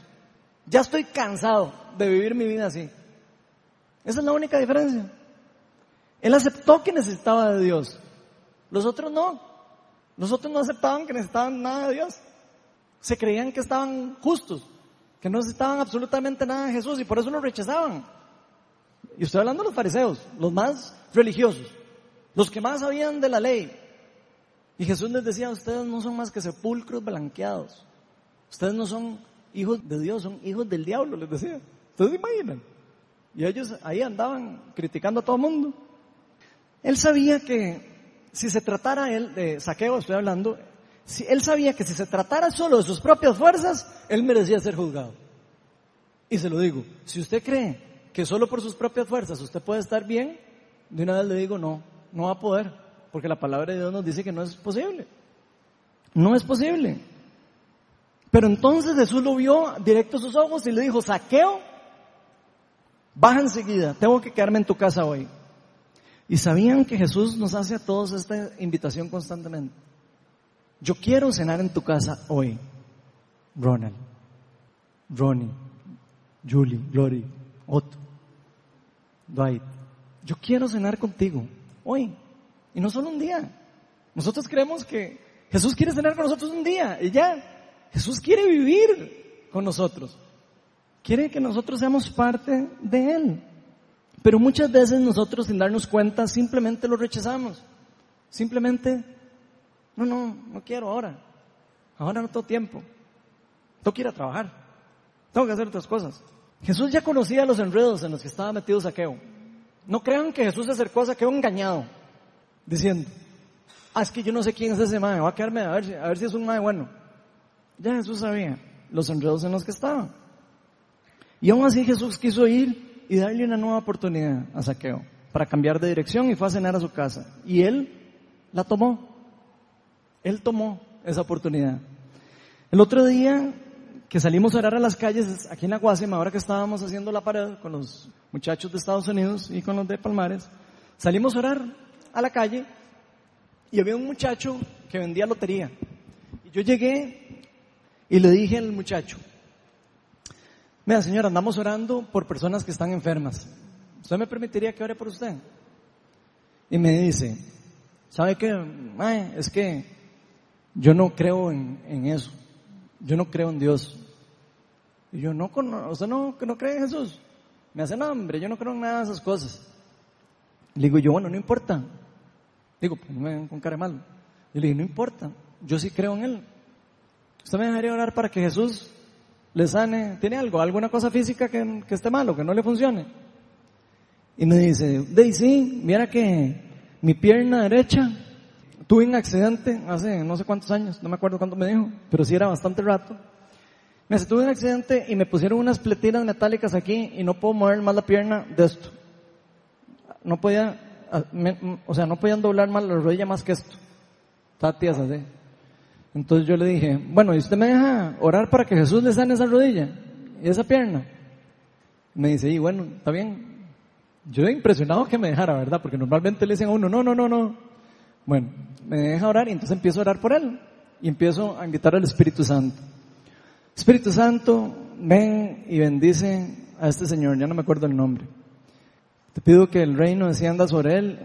Ya estoy cansado de vivir mi vida así. Esa es la única diferencia. Él aceptó que necesitaba de Dios. Los otros no. Los otros no aceptaban que necesitaban nada de Dios. Se creían que estaban justos, que no necesitaban absolutamente nada de Jesús y por eso lo rechazaban. Y estoy hablando de los fariseos, los más religiosos, los que más sabían de la ley. Y Jesús les decía, ustedes no son más que sepulcros blanqueados. Ustedes no son hijos de Dios, son hijos del diablo, les decía. Ustedes se imaginan. Y ellos ahí andaban criticando a todo el mundo. Él sabía que si se tratara él, de saqueo estoy hablando, si él sabía que si se tratara solo de sus propias fuerzas, él merecía ser juzgado. Y se lo digo, si usted cree que solo por sus propias fuerzas usted puede estar bien, de una vez le digo no, no va a poder, porque la palabra de Dios nos dice que no es posible. No es posible. Pero entonces Jesús lo vio directo a sus ojos y le dijo, saqueo, baja enseguida, tengo que quedarme en tu casa hoy. Y sabían que Jesús nos hace a todos esta invitación constantemente. Yo quiero cenar en tu casa hoy. Ronald, Ronnie, Julie, Glory, Otto, Dwight. Yo quiero cenar contigo hoy. Y no solo un día. Nosotros creemos que Jesús quiere cenar con nosotros un día y ya. Jesús quiere vivir con nosotros. Quiere que nosotros seamos parte de Él. Pero muchas veces nosotros sin darnos cuenta simplemente lo rechazamos. Simplemente, no, no, no quiero ahora. Ahora no tengo tiempo. Tengo que ir a trabajar. Tengo que hacer otras cosas. Jesús ya conocía los enredos en los que estaba metido Saqueo. No crean que Jesús se acercó a Saqueo engañado, diciendo, ah, es que yo no sé quién es ese mae, va a quedarme a ver, si, a ver si es un mae bueno. Ya Jesús sabía los enredos en los que estaba. Y aún así Jesús quiso ir y darle una nueva oportunidad a Saqueo para cambiar de dirección y fue a cenar a su casa. Y él la tomó. Él tomó esa oportunidad. El otro día que salimos a orar a las calles aquí en Aguasima, ahora que estábamos haciendo la pared con los muchachos de Estados Unidos y con los de Palmares, salimos a orar a la calle y había un muchacho que vendía lotería. Y yo llegué y le dije al muchacho, Mira, señor, andamos orando por personas que están enfermas. ¿Usted me permitiría que ore por usted? Y me dice, ¿sabe qué? es que yo no creo en, eso. Yo no creo en Dios. Y yo, no, ¿usted no, no cree en Jesús? Me hace, no, hombre, yo no creo en nada de esas cosas. Le digo yo, bueno, no importa. Digo, pues no me ven con cara mal. Y le digo, no importa, yo sí creo en Él. ¿Usted me dejaría orar para que Jesús le sane, tiene algo, alguna cosa física que, esté malo, que no le funcione. Y me dice, Daisy, mira que mi pierna derecha tuve un accidente hace no sé cuántos años, no me acuerdo cuánto me dijo, pero sí era bastante rato. Me dice, tuve un accidente y me pusieron unas pletinas metálicas aquí y no puedo mover más la pierna de esto. No podía, o sea, no podían doblar más la rodilla más que esto. Está tiesa, ¿sí? Entonces yo le dije, bueno, ¿y usted me deja orar para que Jesús le sane esa rodilla y esa pierna? Me dice, y bueno, está bien. Yo he impresionado que me dejara, ¿verdad? Porque normalmente le dicen a uno, no, no, no, no. Bueno, me deja orar y entonces empiezo a orar por él. Y empiezo a invitar al Espíritu Santo. Espíritu Santo, ven y bendice a este señor, ya no me acuerdo el nombre. Te pido que el reino descienda sobre él.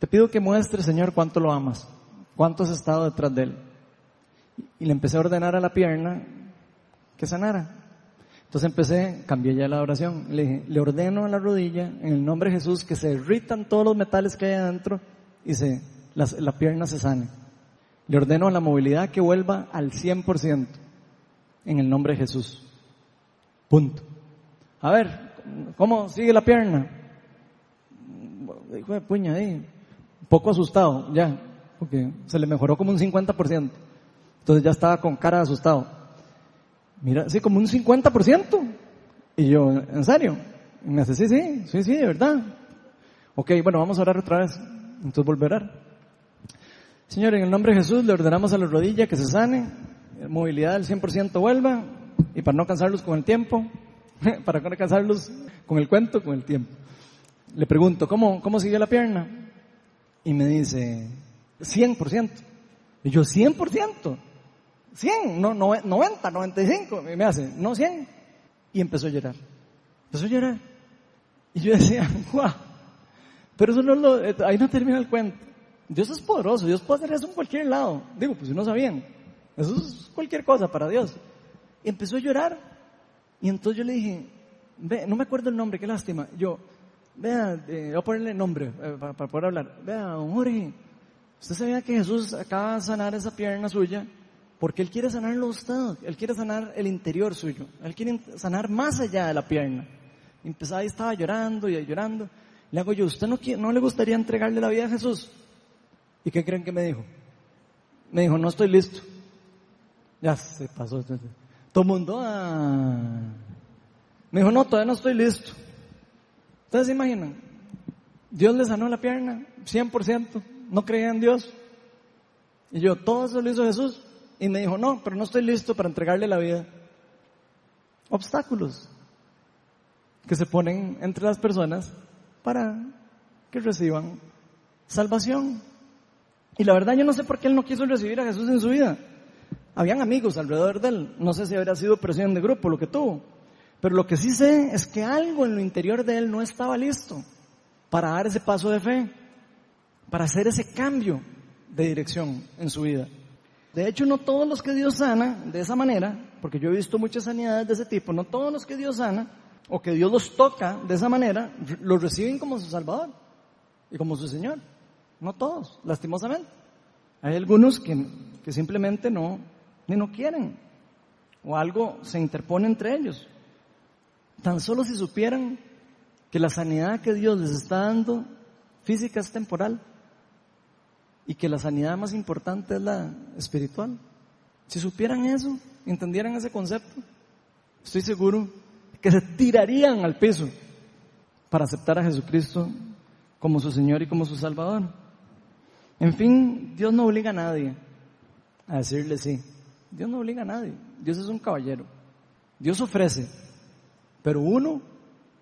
Te pido que muestre, Señor, cuánto lo amas, cuánto has estado detrás de él. Y le empecé a ordenar a la pierna que sanara. Entonces empecé, cambié ya la oración. Le ordeno a la rodilla, en el nombre de Jesús, que se irritan todos los metales que hay adentro y se, la, pierna se sane. Le ordeno a la movilidad que vuelva al 100% en el nombre de Jesús. Punto. A ver, ¿cómo sigue la pierna? Hijo de puña ahí. Poco asustado, ya, porque se le mejoró como un 50%. Entonces ya estaba con cara de asustado. Mira, sí, como un 50%. Y yo, ¿en serio? Y me dice, sí, sí, sí, sí, de verdad. Ok, bueno, vamos a orar otra vez. Entonces volverá. Señor, en el nombre de Jesús le ordenamos a la rodilla que se sane, movilidad del 100% vuelva, y para no cansarlos con el tiempo, para no cansarlos con el cuento, con el tiempo. Le pregunto, ¿cómo, cómo sigue la pierna? Y me dice, 100%. Y yo, 100%. 100, no, 90, 95. Y me hace, no 100. Y empezó a llorar. Empezó a llorar. Y yo decía, guau. Pero eso no lo, ahí no termina el cuento. Dios es poderoso, Dios puede hacer eso en cualquier lado. Digo, pues no sabían. Eso es cualquier cosa para Dios. Y empezó a llorar. Y entonces yo le dije, ve, no me acuerdo el nombre, qué lástima. Yo, vea, eh, voy a ponerle nombre eh, para, para, poder hablar. Vea, don Jorge, usted sabía que Jesús acaba de sanar esa pierna suya porque Él quiere sanarlo a usted. Él quiere sanar el interior suyo. Él quiere sanar más allá de la pierna. Empezaba y estaba llorando y llorando. Le hago yo, ¿usted no, no le gustaría entregarle la vida a Jesús? ¿Y qué creen que me dijo? Me dijo, no estoy listo. Ya se pasó. Todo el mundo, ah. Me dijo, no, todavía no estoy listo. Ustedes se imaginan, Dios le sanó la pierna, 100%, no creía en Dios. Y yo, todo eso lo hizo Jesús. Y me dijo, no, pero no estoy listo para entregarle la vida. Obstáculos que se ponen entre las personas para que reciban salvación. Y la verdad yo no sé por qué él no quiso recibir a Jesús en su vida. Habían amigos alrededor de él. No sé si habría sido presión de grupo lo que tuvo. Pero lo que sí sé es que algo en lo interior de él no estaba listo para dar ese paso de fe, para hacer ese cambio de dirección en su vida. De hecho, no todos los que Dios sana de esa manera, porque yo he visto muchas sanidades de ese tipo, no todos los que Dios sana o que Dios los toca de esa manera, los reciben como su Salvador y como su Señor. No todos, lastimosamente. Hay algunos que, que simplemente no, ni no quieren. O algo se interpone entre ellos. Tan solo si supieran que la sanidad que Dios les está dando física es temporal y que la sanidad más importante es la espiritual. Si supieran eso, entendieran ese concepto, estoy seguro que se tirarían al piso para aceptar a Jesucristo como su Señor y como su Salvador. En fin, Dios no obliga a nadie a decirle sí. Dios no obliga a nadie. Dios es un caballero. Dios ofrece. Pero uno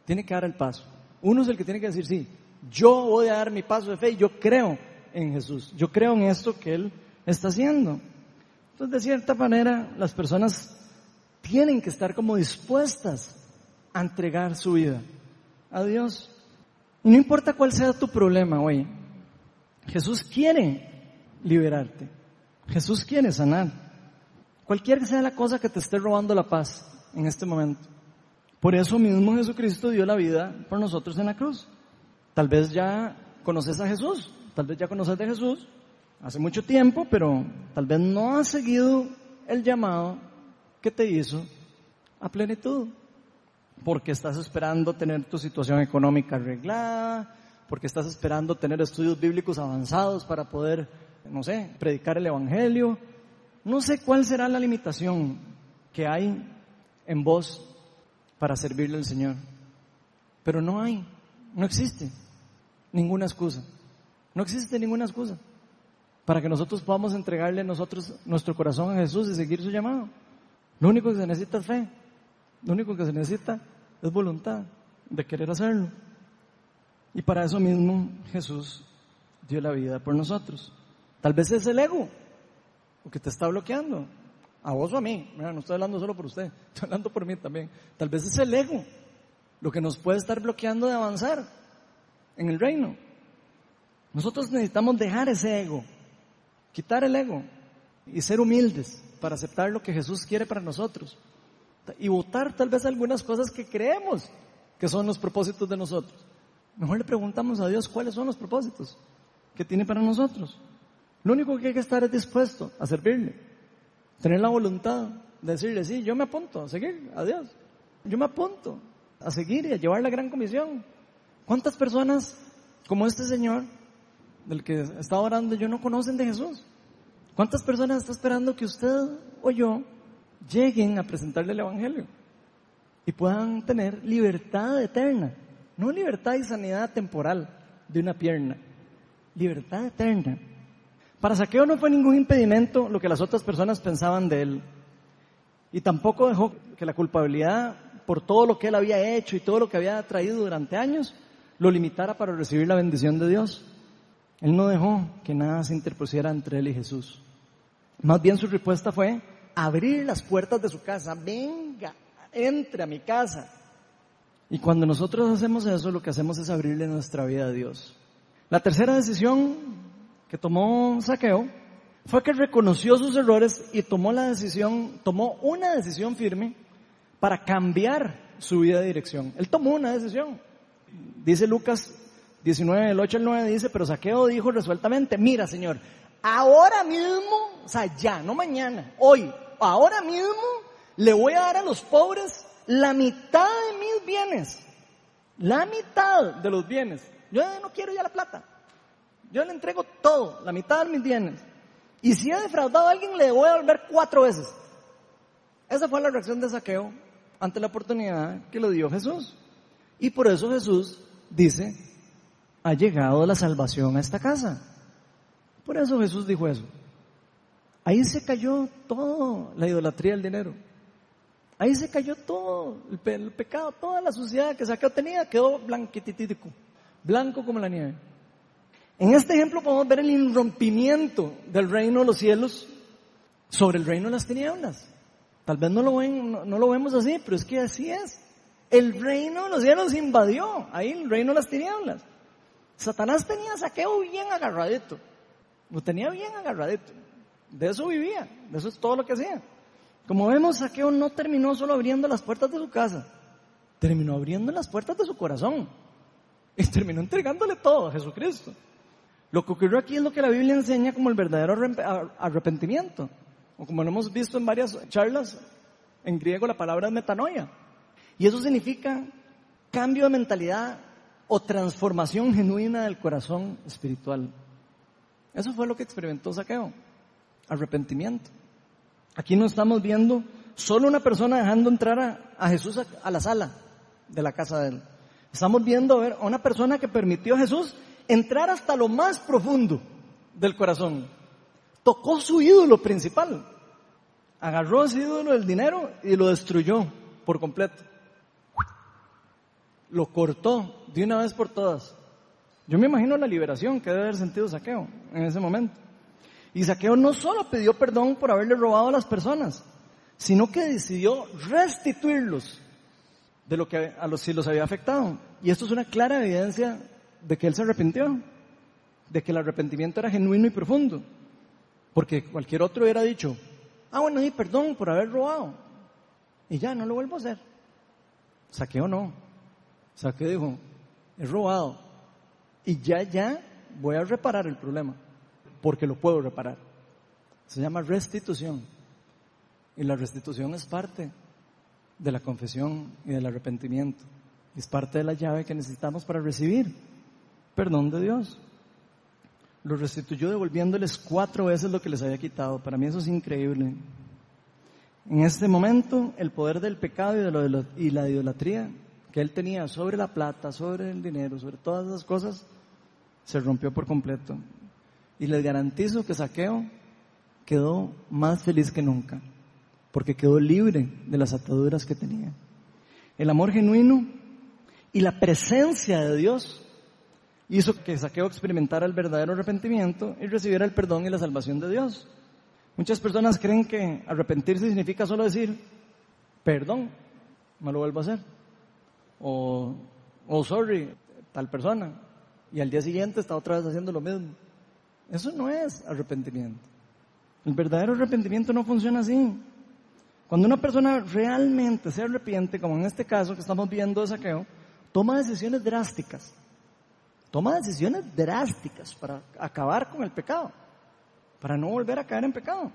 tiene que dar el paso. Uno es el que tiene que decir sí. Yo voy a dar mi paso de fe y yo creo en Jesús. Yo creo en esto que Él está haciendo. Entonces, de cierta manera, las personas tienen que estar como dispuestas a entregar su vida a Dios. Y no importa cuál sea tu problema hoy, Jesús quiere liberarte. Jesús quiere sanar. Cualquier que sea la cosa que te esté robando la paz en este momento. Por eso mismo Jesucristo dio la vida por nosotros en la cruz. Tal vez ya conoces a Jesús, tal vez ya conoces de Jesús hace mucho tiempo, pero tal vez no has seguido el llamado que te hizo a plenitud. Porque estás esperando tener tu situación económica arreglada, porque estás esperando tener estudios bíblicos avanzados para poder, no sé, predicar el Evangelio. No sé cuál será la limitación que hay en vos para servirle al Señor. Pero no hay, no existe ninguna excusa. No existe ninguna excusa para que nosotros podamos entregarle nosotros nuestro corazón a Jesús y seguir su llamado. Lo único que se necesita es fe. Lo único que se necesita es voluntad de querer hacerlo. Y para eso mismo Jesús dio la vida por nosotros. Tal vez es el ego, lo que te está bloqueando. a vos o a mí, no estoy hablando solo por usted, estoy hablando por mí también. Tal vez es el ego lo que nos puede estar bloqueando de avanzar en el reino. Nosotros necesitamos dejar ese ego, quitar el ego y ser humildes para aceptar lo que Jesús quiere para nosotros y votar tal vez algunas cosas que creemos que son los propósitos de nosotros. Mejor le preguntamos a Dios cuáles son los propósitos que tiene para nosotros. Lo único que hay que estar es dispuesto a servirle, tener la voluntad de decirle, sí, yo me apunto a seguir a Dios, yo me apunto a seguir y a llevar la gran comisión. ¿Cuántas personas como este Señor del que está orando yo no conocen de Jesús? ¿Cuántas personas está esperando que usted o yo lleguen a presentarle el Evangelio y puedan tener libertad eterna? No libertad y sanidad temporal de una pierna, libertad eterna. Para Saqueo no fue ningún impedimento lo que las otras personas pensaban de él. Y tampoco dejó que la culpabilidad por todo lo que él había hecho y todo lo que había traído durante años lo limitara para recibir la bendición de Dios. Él no dejó que nada se interpusiera entre él y Jesús. Más bien su respuesta fue abrir las puertas de su casa. Venga, entre a mi casa. Y cuando nosotros hacemos eso, lo que hacemos es abrirle nuestra vida a Dios. La tercera decisión que tomó Saqueo fue que reconoció sus errores y tomó la decisión, tomó una decisión firme para cambiar su vida de dirección. Él tomó una decisión. Dice Lucas 19, el 8 al 9 dice, pero Saqueo dijo resueltamente, mira Señor, ahora mismo, o sea, ya, no mañana, hoy, ahora mismo le voy a dar a los pobres la mitad de mis bienes. La mitad de los bienes. Yo no quiero ya la plata. Yo le entrego todo, la mitad de mis bienes. Y si he defraudado a alguien, le voy a devolver cuatro veces. Esa fue la reacción de Saqueo ante la oportunidad que le dio Jesús. Y por eso Jesús dice, ha llegado la salvación a esta casa. Por eso Jesús dijo eso. Ahí se cayó todo la idolatría del dinero. Ahí se cayó todo el, pecado, toda la suciedad que Saqueo tenía quedó blanquititico, blanco como la nieve. En este ejemplo podemos ver el irrompimiento del reino de los cielos sobre el reino de las tinieblas. Tal vez no lo, ven, no, lo vemos así, pero es que así es. El reino de los cielos invadió, ahí el reino de las tinieblas. Satanás tenía a saqueo bien agarradito, lo tenía bien agarradito. De eso vivía, de eso es todo lo que hacía. Como vemos, Saqueo no terminó solo abriendo las puertas de su casa, terminó abriendo las puertas de su corazón y terminó entregándole todo a Jesucristo. Lo que ocurrió aquí es lo que la Biblia enseña como el verdadero arrepentimiento o como lo hemos visto en varias charlas, en griego la palabra es metanoia. Y eso significa cambio de mentalidad o transformación genuina del corazón espiritual. Eso fue lo que experimentó Saqueo, arrepentimiento. Aquí no estamos viendo solo una persona dejando entrar a, Jesús a, la sala de la casa de él. Estamos viendo a una persona que permitió a Jesús entrar hasta lo más profundo del corazón tocó su ídolo principal. Agarró ese ídolo del dinero y lo destruyó por completo. Lo cortó de una vez por todas. Yo me imagino la liberación que debe haber sentido Saqueo en ese momento. Y Saqueo no solo pidió perdón por haberle robado a las personas, sino que decidió restituirlos de lo que a los sí los había afectado. Y esto es una clara evidencia de que él se arrepintió, de que el arrepentimiento era genuino y profundo. Porque cualquier otro hubiera dicho, ah, bueno, sí, perdón por haber robado. Y ya, no lo vuelvo a hacer. Saqueo no. Saqueo dijo, he robado. Y ya, ya voy a reparar el problema. Porque lo puedo reparar. Se llama restitución. Y la restitución es parte de la confesión y del arrepentimiento. Es parte de la llave que necesitamos para recibir perdón de Dios lo restituyó devolviéndoles cuatro veces lo que les había quitado. Para mí eso es increíble. En este momento, el poder del pecado y, la idolatría que él tenía sobre la plata, sobre el dinero, sobre todas esas cosas, se rompió por completo. Y les garantizo que Saqueo quedó más feliz que nunca, porque quedó libre de las ataduras que tenía. El amor genuino y la presencia de Dios hizo que Saqueo experimentara el verdadero arrepentimiento y recibiera el perdón y la salvación de Dios. Muchas personas creen que arrepentirse significa solo decir, perdón, no lo vuelvo a hacer. O, oh sorry, tal persona. Y al día siguiente está otra vez haciendo lo mismo. Eso no es arrepentimiento. El verdadero arrepentimiento no funciona así. Cuando una persona realmente se arrepiente, como en este caso que estamos viendo de saqueo, toma decisiones drásticas. Toma decisiones drásticas para acabar con el pecado, para no volver a caer en pecado.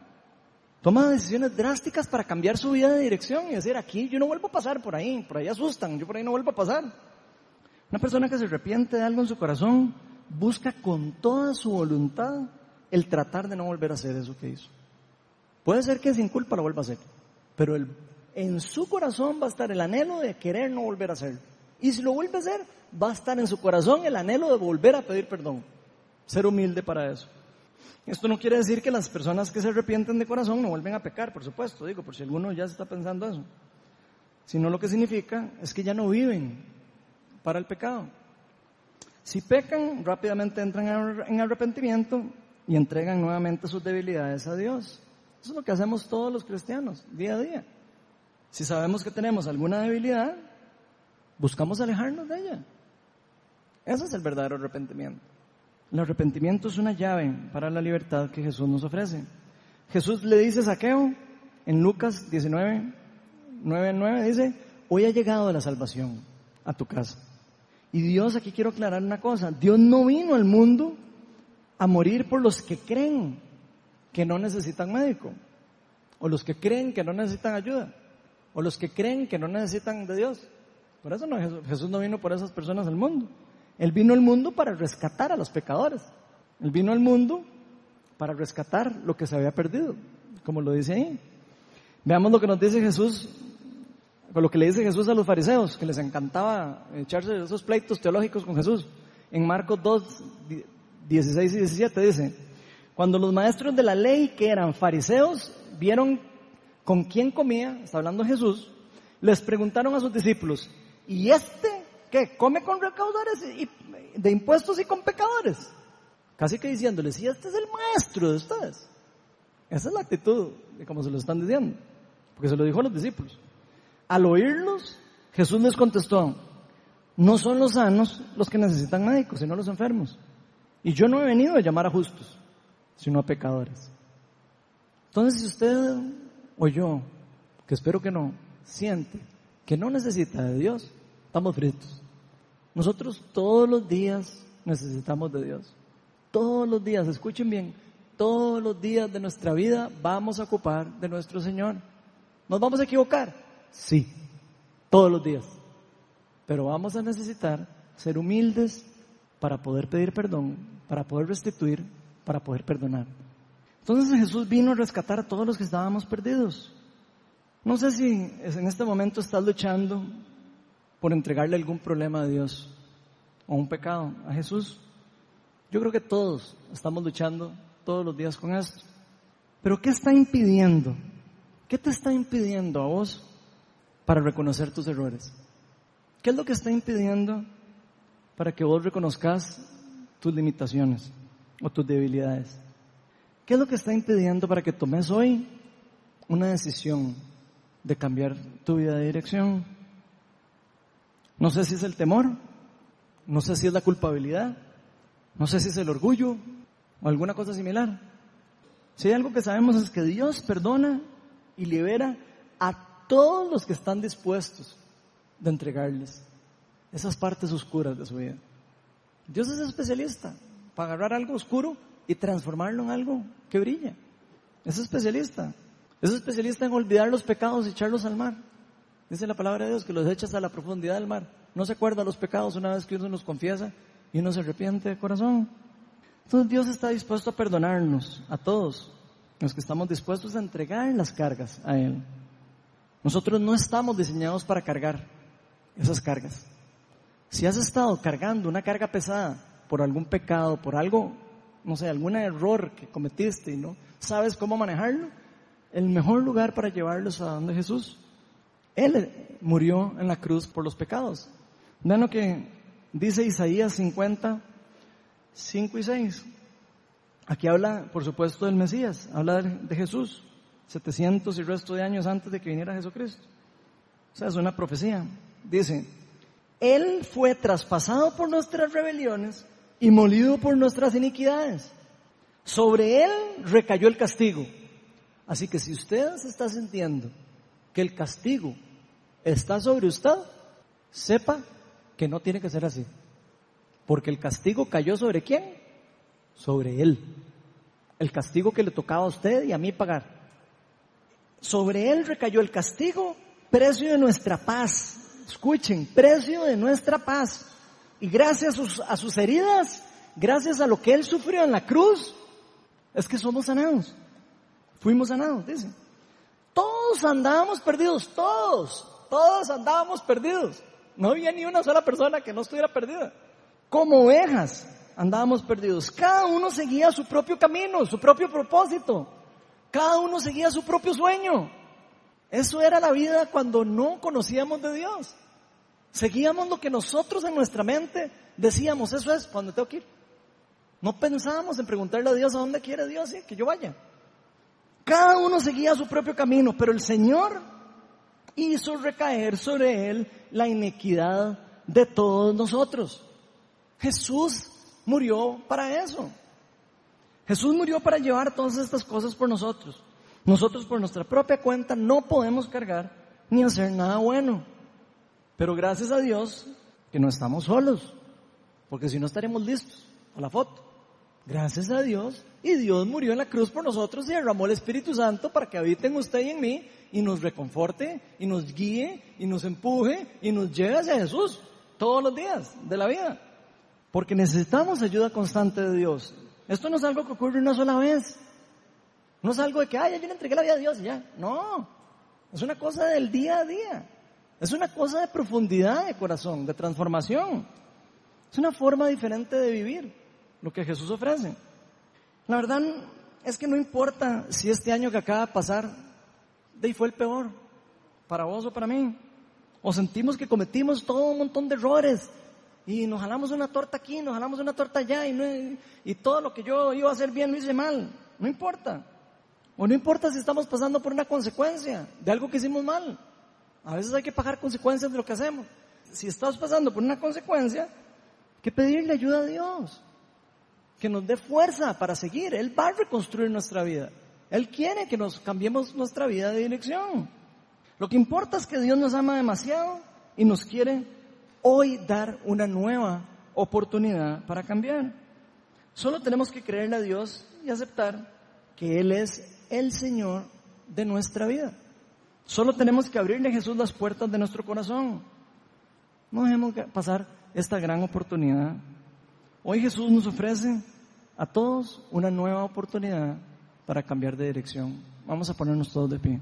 Toma decisiones drásticas para cambiar su vida de dirección y decir, aquí yo no vuelvo a pasar por ahí, por ahí asustan, yo por ahí no vuelvo a pasar. Una persona que se arrepiente de algo en su corazón busca con toda su voluntad el tratar de no volver a hacer eso que hizo. Puede ser que sin culpa lo vuelva a hacer, pero en su corazón va a estar el anhelo de querer no volver a hacerlo. Y si lo vuelve a hacer, va a estar en su corazón el anhelo de volver a pedir perdón. Ser humilde para eso. Esto no quiere decir que las personas que se arrepienten de corazón no vuelven a pecar, por supuesto, digo, por si alguno ya está pensando eso. Sino lo que significa es que ya no viven para el pecado. Si pecan, rápidamente entran en arrepentimiento y entregan nuevamente sus debilidades a Dios. Eso es lo que hacemos todos los cristianos, día a día. Si sabemos que tenemos alguna debilidad, buscamos alejarnos de ella. Ese es el verdadero arrepentimiento. El arrepentimiento es una llave para la libertad que Jesús nos ofrece. Jesús le dice a Saqueo en Lucas 19, 9, 9, dice, hoy ha llegado la salvación a tu casa. Y Dios, aquí quiero aclarar una cosa, Dios no vino al mundo a morir por los que creen que no necesitan médico, o los que creen que no necesitan ayuda, o los que creen que no necesitan de Dios. Por eso no, Jesús no vino por esas personas al mundo. Él vino al mundo para rescatar a los pecadores. Él vino al mundo para rescatar lo que se había perdido, como lo dice ahí. Veamos lo que nos dice Jesús, lo que le dice Jesús a los fariseos, que les encantaba echarse esos pleitos teológicos con Jesús. En Marcos 2, 16 y 17 dice, cuando los maestros de la ley que eran fariseos vieron con quién comía, está hablando Jesús, les preguntaron a sus discípulos, ¿y este qué? ¿Come con recaudadores y, de impuestos y con pecadores? Casi que diciéndoles, ¿y este es el maestro de ustedes? Esa es la actitud de como se lo están diciendo, porque se lo dijo a los discípulos. Al oírlos, Jesús les contestó, no son los sanos los que necesitan médicos, sino los enfermos. Y yo no he venido a llamar a justos, sino a pecadores. Entonces, si usted o yo, que espero que no, siente que no necesita de Dios, estamos fritos. Nosotros todos los días necesitamos de Dios. Todos los días, escuchen bien, todos los días de nuestra vida vamos a ocupar de nuestro Señor. ¿Nos vamos a equivocar? Sí, todos los días. Pero vamos a necesitar ser humildes para poder pedir perdón, para poder restituir, para poder perdonar. Entonces Jesús vino a rescatar a todos los que estábamos perdidos. No sé si en este momento estás luchando por entregarle algún problema a Dios o un pecado a Jesús. Yo creo que todos estamos luchando todos los días con esto. Pero ¿qué está impidiendo? ¿Qué te está impidiendo a vos para reconocer tus errores? ¿Qué es lo que está impidiendo para que vos reconozcas tus limitaciones o tus debilidades? ¿Qué es lo que está impidiendo para que tomes hoy una decisión de cambiar tu vida de dirección? No sé si es el temor, no sé si es la culpabilidad, no sé si es el orgullo o alguna cosa similar. Si hay algo que sabemos es que Dios perdona y libera a todos los que están dispuestos de entregarles esas partes oscuras de su vida. Dios es especialista para agarrar algo oscuro y transformarlo en algo que brilla. Es especialista. Es especialista en olvidar los pecados y echarlos al mar. Dice la palabra de Dios que los echas a la profundidad del mar. No se acuerda los pecados una vez que uno los confiesa y uno se arrepiente de corazón. Entonces Dios está dispuesto a perdonarnos a todos los que estamos dispuestos a entregar las cargas a Él. Nosotros no estamos diseñados para cargar esas cargas. Si has estado cargando una carga pesada por algún pecado, por algo, no sé, algún error que cometiste y no sabes cómo manejarlo, el mejor lugar para llevarlos a donde Jesús él murió en la cruz por los pecados. Vean lo que dice Isaías 50, 5 y 6. Aquí habla, por supuesto, del Mesías, habla de Jesús, 700 y resto de años antes de que viniera Jesucristo. O sea, es una profecía. Dice, Él fue traspasado por nuestras rebeliones y molido por nuestras iniquidades. Sobre Él recayó el castigo. Así que si usted se está sintiendo que el castigo está sobre usted, sepa que no tiene que ser así. Porque el castigo cayó sobre quién? Sobre Él. El castigo que le tocaba a usted y a mí pagar. Sobre Él recayó el castigo, precio de nuestra paz. Escuchen, precio de nuestra paz. Y gracias a sus, heridas, gracias a lo que Él sufrió en la cruz, es que somos sanados. Fuimos sanados, dice. Todos andábamos perdidos, todos, todos andábamos perdidos. No había ni una sola persona que no estuviera perdida. Como ovejas andábamos perdidos. Cada uno seguía su propio camino, su propio propósito. Cada uno seguía su propio sueño. Eso era la vida cuando no conocíamos de Dios. Seguíamos lo que nosotros en nuestra mente decíamos, eso es cuando tengo que ir. No pensábamos en preguntarle a Dios a dónde quiere Dios que yo vaya. Cada uno seguía su propio camino, pero el Señor hizo recaer sobre él la inequidad de todos nosotros. Jesús murió para eso. Jesús murió para llevar todas estas cosas por nosotros. Nosotros por nuestra propia cuenta no podemos cargar ni hacer nada bueno. Pero gracias a Dios que no estamos solos, porque si no estaremos listos a la foto. Gracias a Dios. Y Dios murió en la cruz por nosotros y derramó el Espíritu Santo para que habite en usted y en mí y nos reconforte y nos guíe y nos empuje y nos lleve hacia Jesús todos los días de la vida. Porque necesitamos ayuda constante de Dios. Esto no es algo que ocurre una sola vez. No es algo de que, ay, yo le entregué la vida a Dios y ya. No. Es una cosa del día a día. Es una cosa de profundidad de corazón, de transformación. Es una forma diferente de vivir lo que Jesús ofrece. La verdad es que no importa si este año que acaba de pasar de ahí fue el peor, para vos o para mí. O sentimos que cometimos todo un montón de errores y nos jalamos una torta aquí, nos jalamos una torta allá y, y todo lo que yo iba a hacer bien lo hice mal. No importa. O no importa si estamos pasando por una consecuencia de algo que hicimos mal. A veces hay que pagar consecuencias de lo que hacemos. Si estás pasando por una consecuencia, hay que pedirle ayuda a Dios que nos dé fuerza para seguir. Él va a reconstruir nuestra vida. Él quiere que nos cambiemos nuestra vida de dirección. Lo que importa es que Dios nos ama demasiado y nos quiere hoy dar una nueva oportunidad para cambiar. Solo tenemos que creerle a Dios y aceptar que Él es el Señor de nuestra vida. Solo tenemos que abrirle a Jesús las puertas de nuestro corazón. No dejemos pasar esta gran oportunidad Hoy Jesús nos ofrece a todos una nueva oportunidad para cambiar de dirección. Vamos a ponernos todos de pie.